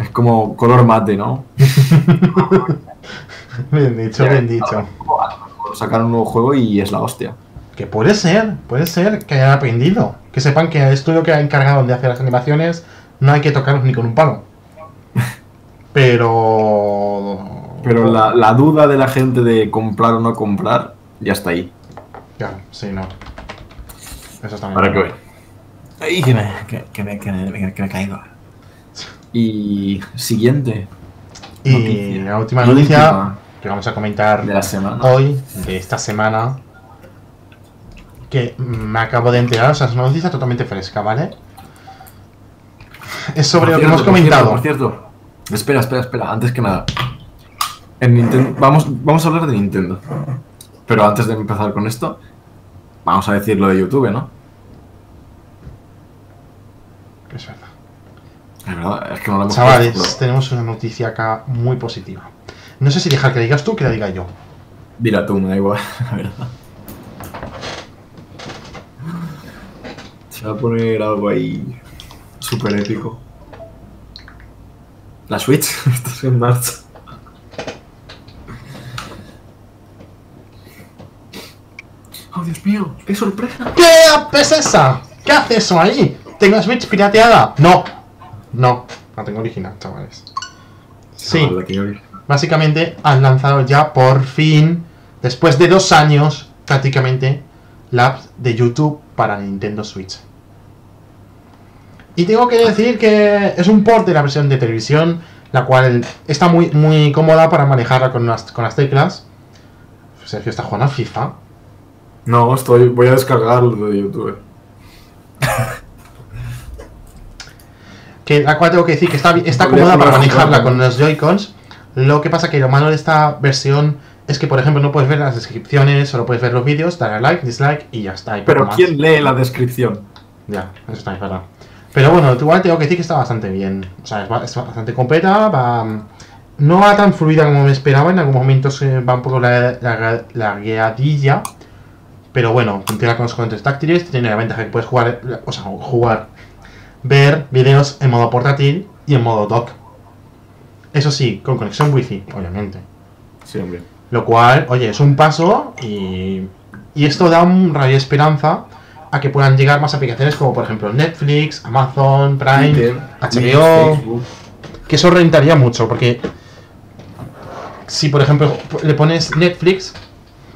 Es como color mate, ¿no? Bien dicho, bien dicho. Sacar un nuevo juego y es la hostia. Que puede ser, puede ser que hayan aprendido. Que sepan que el estudio que ha encargado de hacer las animaciones no hay que tocarlos ni con un palo. Pero. Pero la, la duda de la gente de comprar o no comprar ya está ahí. Claro, sí, no. Eso está Para que bien. vean. Ay, que me, que, que me, que me, que me caigo. Y siguiente Y noticia. la última noticia última que vamos a comentar de la semana. hoy, de esta semana, que me acabo de enterar, o sea, es una noticia totalmente fresca, ¿vale? es sobre lo que hemos cierto, por cierto, comentado. Por cierto, espera, espera, espera, antes que nada. En Ninten- vamos, vamos a hablar de Nintendo. Pero antes de empezar con esto, vamos a decir lo de YouTube, ¿no? Es verdad. Es verdad, es que no lo hemos Chavales, puesto, tenemos una noticia acá muy positiva. No sé si dejar que la digas tú o que la diga yo. pero Dila tú, me da igual, la verdad. Se va a poner algo ahí súper épico. La Switch está en marcha. ¡Oh, Dios mío! ¡Qué sorpresa! ¿Qué app es esa? ¿Qué hace eso ahí? ¿Tengo Switch pirateada? No. No, la tengo original, chavales. Sí, la básicamente han lanzado ya por fin, después de dos años, prácticamente, la app de YouTube para Nintendo Switch. Y tengo que decir que es un port de la versión de televisión, la cual está muy, muy cómoda para manejarla con las, con las teclas. Sergio está jugando a FIFA. No, estoy, voy a descargarlo de YouTube. que la cual tengo que decir que está, está cómoda para manejarla con- los Joy-Cons. Lo que pasa que lo malo de esta versión es que, por ejemplo, no puedes ver las descripciones, solo puedes ver los vídeos, darle a like, dislike y ya está. y Pero. ¿quién lee la descripción? Ya, eso está verdad. Pero bueno, igual tengo que decir que está bastante bien. O sea, es, ba- es bastante completa, va... No va tan fluida como me esperaba, en algunos momentos va un poco la, la, la guiadilla. Pero bueno, funciona con los controles táctiles, tiene la ventaja que puedes jugar, o sea, jugar, ver videos en modo portátil y en modo dock. Eso sí, con conexión wifi, obviamente. Sí, hombre. Lo cual, oye, es un paso y, y esto da un rayo de esperanza a que puedan llegar más aplicaciones como por ejemplo Netflix, Amazon, Prime, Twitter, HBO, Facebook. que eso rentaría mucho porque si por ejemplo le pones Netflix,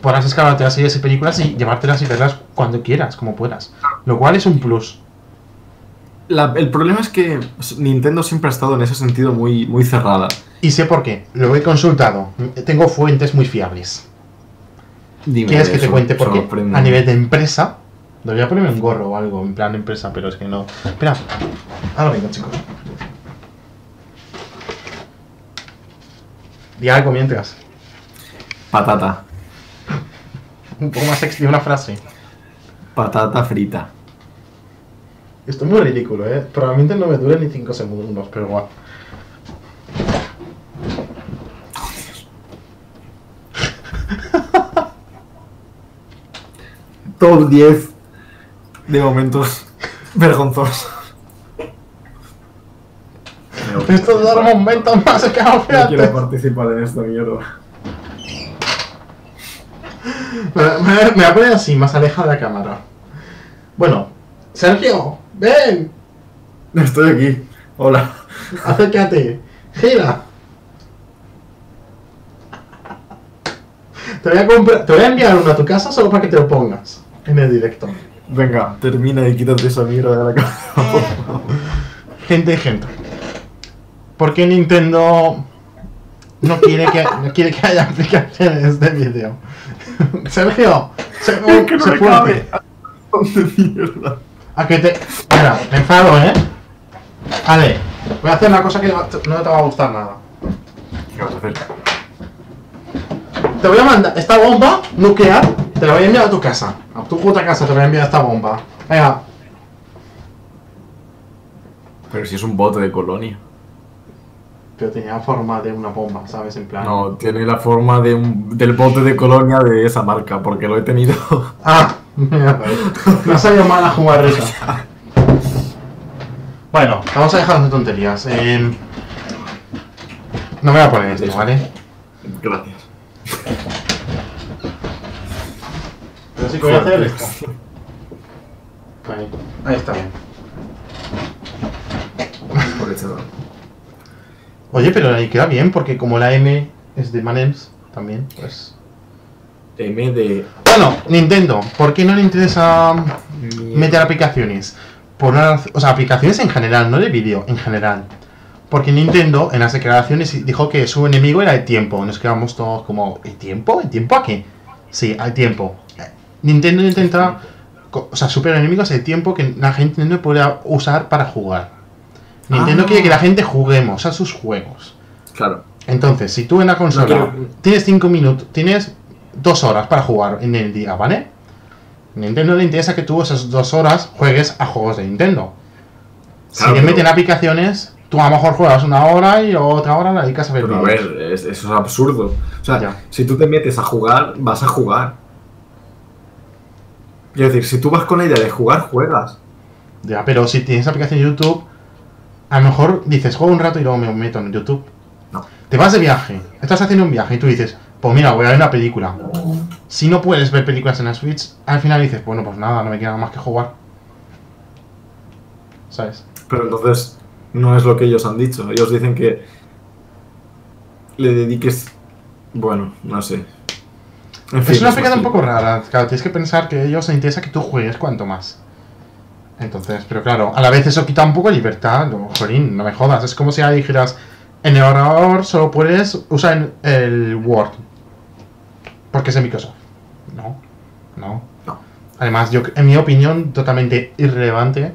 podrás descargarte las series y películas y llevártelas y verlas cuando quieras, como puedas. Lo cual es un plus. La- el problema es que Nintendo siempre ha estado en ese sentido muy, muy cerrada. Y sé por qué, lo he consultado, tengo fuentes muy fiables. Dime ¿Quieres que te cuente por qué? A nivel de empresa, debería ponerme un gorro o algo en plan empresa, pero es que no. Espera, ahora vengo, chicos. Di algo mientras. Patata. Un poco más sexy una frase. Patata frita. Esto es muy ridículo, ¿eh? Probablemente no me dure ni 5 segundos, pero igual. Top 10 de momentos vergonzosos. Estos son los momentos más No quiero participar en esta mierda. Me, voy a poner así, más alejado de la cámara. Bueno, Sergio, ven, Estoy aquí. Hola. acércate, gira. Te voy a comprar, te voy a enviar uno a tu casa solo para que te lo pongas en el directo. Venga, termina y quítate esa mierda de la cara. Gente y gente. ¿Por qué Nintendo no quiere que, no quiere que haya aplicaciones de vídeo? Sergio, se, Es que no se me cabe. ¿Dónde mierda? A que te. Mira, me enfado, ¿eh? Vale, voy a hacer una cosa que no no te va a gustar nada. ¿Qué vas a hacer? Te voy a mandar esta bomba nuclear, te la voy a enviar a tu casa. A tu puta casa te voy a enviar esta bomba. Venga, Pero si es un bote de colonia. Pero tenía forma de una bomba, ¿sabes? En plan. No, tiene la forma de un, del bote de colonia de esa marca, porque lo he tenido. Ah, mierda. Me ha salido mal la jugarreta. Bueno, vamos a dejar de tonterías. Eh, no me voy a poner esto, ¿vale? Gracias. Pero sí que voy a hacer esto. Ahí, ahí está bien. Por eso. Oye, pero ahí queda bien, porque como la M es de Manems, también, pues... M de. Bueno, Nintendo, ¿por qué no le interesa meter aplicaciones? Por una o sea, aplicaciones en general, no de vídeo, en general. Porque Nintendo en las declaraciones dijo que su enemigo era el tiempo. Nos quedamos todos como, ¿el tiempo? ¿El tiempo a qué? Sí, al tiempo. Nintendo intenta, o sea, super enemigo es el tiempo que la gente no puede usar para jugar. Nintendo Ah. quiere que la gente juguemos a sus juegos. Claro. Entonces, si tú en la consola quiero- tienes 5 minutos, tienes 2 horas para jugar en el día, ¿vale? Nintendo le interesa que tú esas 2 horas juegues a juegos de Nintendo. Si Claro, le pero- meten aplicaciones, tú a lo mejor juegas una hora y otra hora la dedicas a ver Pero a ver, es- eso es absurdo. O sea, Ya. si tú te metes a jugar, vas a jugar. Quiero decir, si tú vas con la idea de jugar, juegas. Ya, pero si tienes aplicación de YouTube, a lo mejor dices, juego un rato y luego me meto en YouTube. No. Te vas de viaje, estás haciendo un viaje y tú dices, pues mira, voy a ver una película. Si no puedes ver películas en la Switch, al final dices, bueno, pues nada, no me queda más que jugar. ¿Sabes? Pero entonces no es lo que ellos han dicho. Ellos dicen que le dediques. Bueno, no sé. En fin, es una explicación un poco rara. Claro, tienes que pensar que a ellos les interesa que tú juegues cuanto más. Entonces, pero claro, a la vez eso quita un poco de libertad. No, jolín, no me jodas. Es como si ahí dijeras, en el ordenador solo puedes usar el Word. Porque es de Microsoft. No, no. No. Además, yo, en mi opinión, totalmente irrelevante,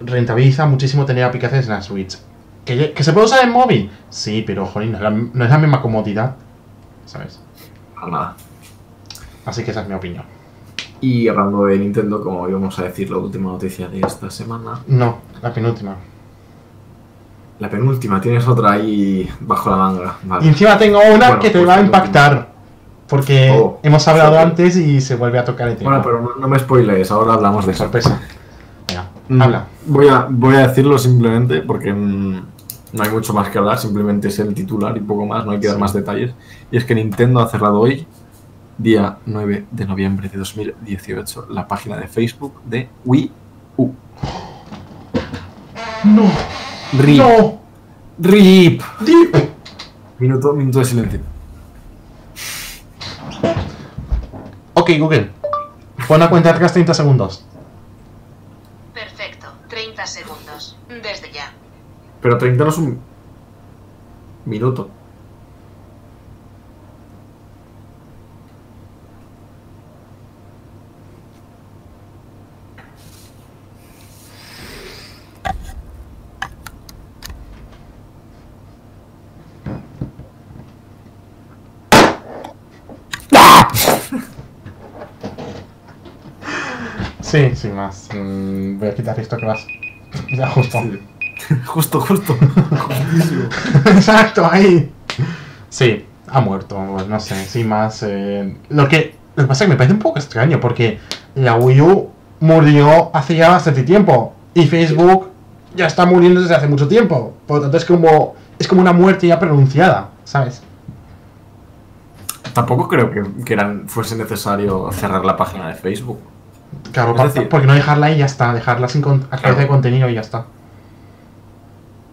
rentabiliza muchísimo tener aplicaciones en la Switch. ¿Que, que se puede usar en móvil? Sí, pero jolín, no es la, no es la misma comodidad. ¿Sabes? para nada. Así que esa es mi opinión. Y hablando de Nintendo, como íbamos a decir la última noticia de esta semana, No, la penúltima. la penúltima, tienes otra ahí bajo la manga. Vale. Y encima tengo una Bueno, que te pues va a impactar. Porque Oh, hemos hablado antes y se vuelve a tocar el tema. Bueno, pero no, no me spoilees, ahora hablamos de eso. Sorpresa. Venga, Mm, habla. Voy a, voy a decirlo simplemente porque mm, no hay mucho más que hablar, simplemente es el titular y poco más, no hay que dar Sí. más detalles. Y es que Nintendo ha cerrado hoy, día 9 de noviembre de 2018, la página de Facebook de Wii U. No, RIP. no, RIP. Deep. Minuto, minuto de silencio. Ok, Google. Pon a cuenta atrás 30 segundos. Perfecto. 30 segundos. Desde ya. Pero 30 no es un minuto. Sí, sin más. Mm, voy a quitar esto que vas. Ya justo. Justo, justo. Exacto, ahí. Sí, ha muerto. Pues no sé, sin más. eh, lo que. Lo que pasa es que me parece un poco extraño porque la Wii U murió hace ya bastante tiempo. Y Facebook ya está muriendo desde hace mucho tiempo. Por lo tanto, es como. Es como una muerte ya pronunciada, ¿sabes? Tampoco creo que, que eran, fuese necesario cerrar la página de Facebook. Claro, Es decir- porque no dejarla y ya está. Dejarla sin con- a Claro. de contenido y ya está.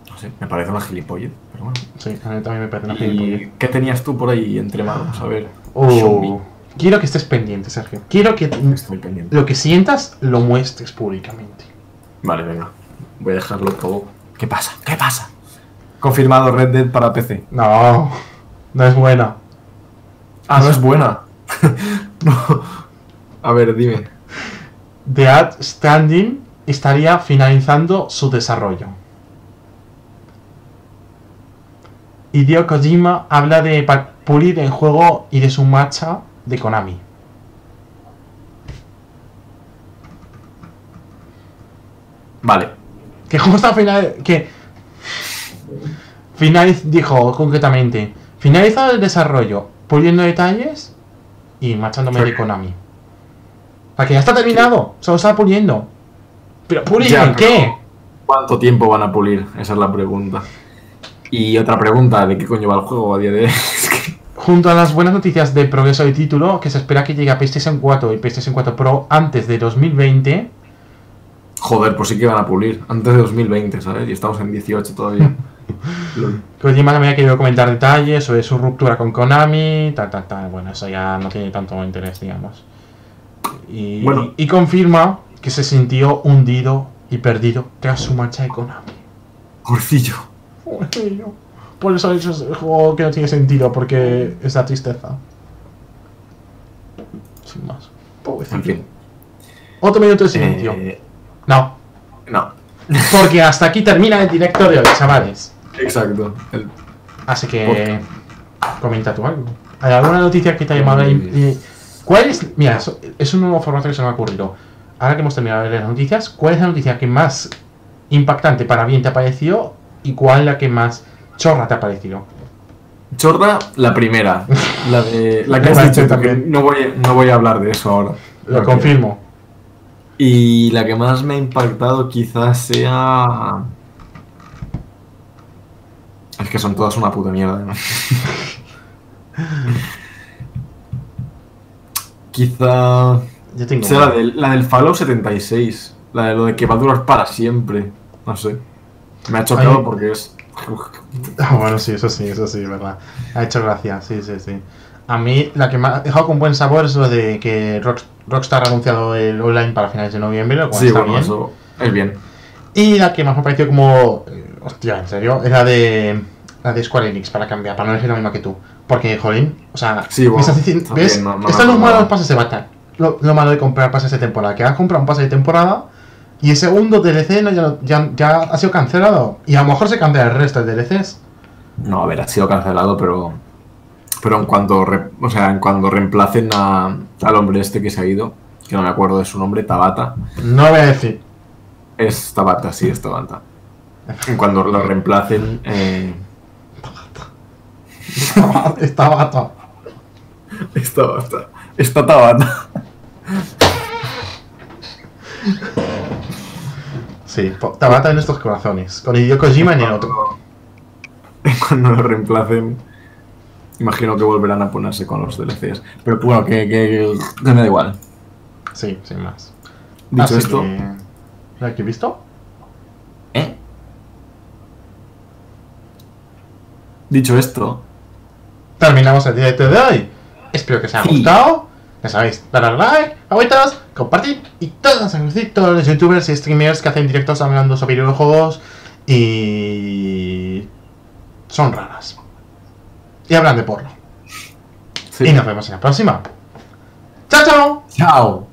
No sé, me parece una gilipollez, pero bueno. Sí, a mí también me parece una gilipollez. ¿Y qué tenías tú por ahí entre manos? A ver. Oh, me. quiero que estés pendiente, Sergio. Quiero que Estoy pendiente. lo que sientas lo muestres públicamente. Vale, venga. Voy a dejarlo todo. ¿Qué pasa? ¿Qué pasa? Confirmado Red Dead para PC. No, no es buena. Ah, no es buena. no. A ver, dime. The Ad Standing estaría finalizando su desarrollo. Hideo Kojima habla de pulir el juego y de su marcha de Konami. Vale. Que justo final que finaliz dijo concretamente finalizado el desarrollo, puliendo detalles y marchándome de Konami. Para que ya está terminado, solo está puliendo. Pero pulir Ya, en qué? ¿Cuánto tiempo van a pulir? Esa es la pregunta. Y otra pregunta, ¿de qué coño va el juego a día de hoy? Es que- Junto a las buenas noticias de progreso del título, que se espera que llegue a PlayStation 4 y PlayStation 4 Pro antes de 2020, Joder, pues sí que van a pulir. Antes de 2020, ¿sabes? Y estamos en 18 todavía. Kojima también ha querido comentar detalles sobre su ruptura con Konami, tal, tal, tal. Bueno, eso ya no tiene tanto interés, digamos. Y, Bueno. y confirma que se sintió hundido y perdido tras su marcha de Konami. Porcillo. Pobrecillo. Por eso es el juego que no tiene sentido, porque es la tristeza. Sin más. Pobrecillo. En fin. Otro minuto de silencio. Eh, No. no. Porque hasta aquí termina el directo de hoy, chavales. Exacto. El- Así que. Comenta tú algo. ¿Hay alguna noticia que te haya llamado ¿Cuál es.? Mira, es un nuevo formato que se me ha ocurrido. Ahora que hemos terminado de leer las noticias, ¿cuál es la noticia que más impactante para bien te ha parecido? ¿Y cuál es la que más chorra te ha parecido? Chorra, la primera. La de. La que has dicho también. no voy, no voy a hablar de eso ahora. Lo Porque- confirmo. Y la que más me ha impactado quizás sea. Es que son todas una puta mierda. ¿no? Quizá Yo tengo. sea la del, la del Fallout 76. La de lo de que va a durar para siempre. No sé. Me ha chocado Ay. porque es. Ah, bueno, sí, eso sí, eso sí, verdad. Ha hecho gracia, sí, sí, sí. A mí, la que me ha dejado con buen sabor es lo de que Rock- Rockstar ha anunciado el online para finales de noviembre, lo cual Sí, está bueno, bien. eso es bien. Y la que más me ha parecido como. eh, Hostia, en serio, es la de. La de Square Enix para cambiar, para no elegir la misma que tú. Porque, jolín, o sea, Sí, me bueno, estás diciendo- también, ¿ves? no- no Esto es lo malo de batalla. Lo, lo malo de comprar pases de temporada. Que has comprado un pase de temporada y el segundo DLC no, ya, ya, ya ha sido cancelado. Y a lo mejor se cambia el resto de DLCs. No, a ver, ha sido cancelado, pero. Pero en cuanto, re- o sea, en cuando reemplacen a, al hombre este que se ha ido, que no me acuerdo de su nombre, Tabata. No voy a decir. Es Tabata, sí, es Tabata. En cuando lo reemplacen, eh, Está bata. es Tabata. Está Tabata. Sí, Tabata en estos corazones. Con Hideo Kojima en el otro. Cuando lo reemplacen, imagino que volverán a ponerse con los DLCs. Pero bueno, que, que, que me da igual. Sí, sin más. Dicho Así esto, que- ¿Lo has visto? ¿eh? Dicho esto, terminamos el directo de hoy. Espero que os haya gustado. Ya sabéis, dar al like, aguitas, compartir y todos los, todos los youtubers y streamers que hacen directos hablando sobre videojuegos y. son raras. Y hablan de porno. Sí. Y nos vemos en la próxima. ¡Chao, chao! ¡Chao!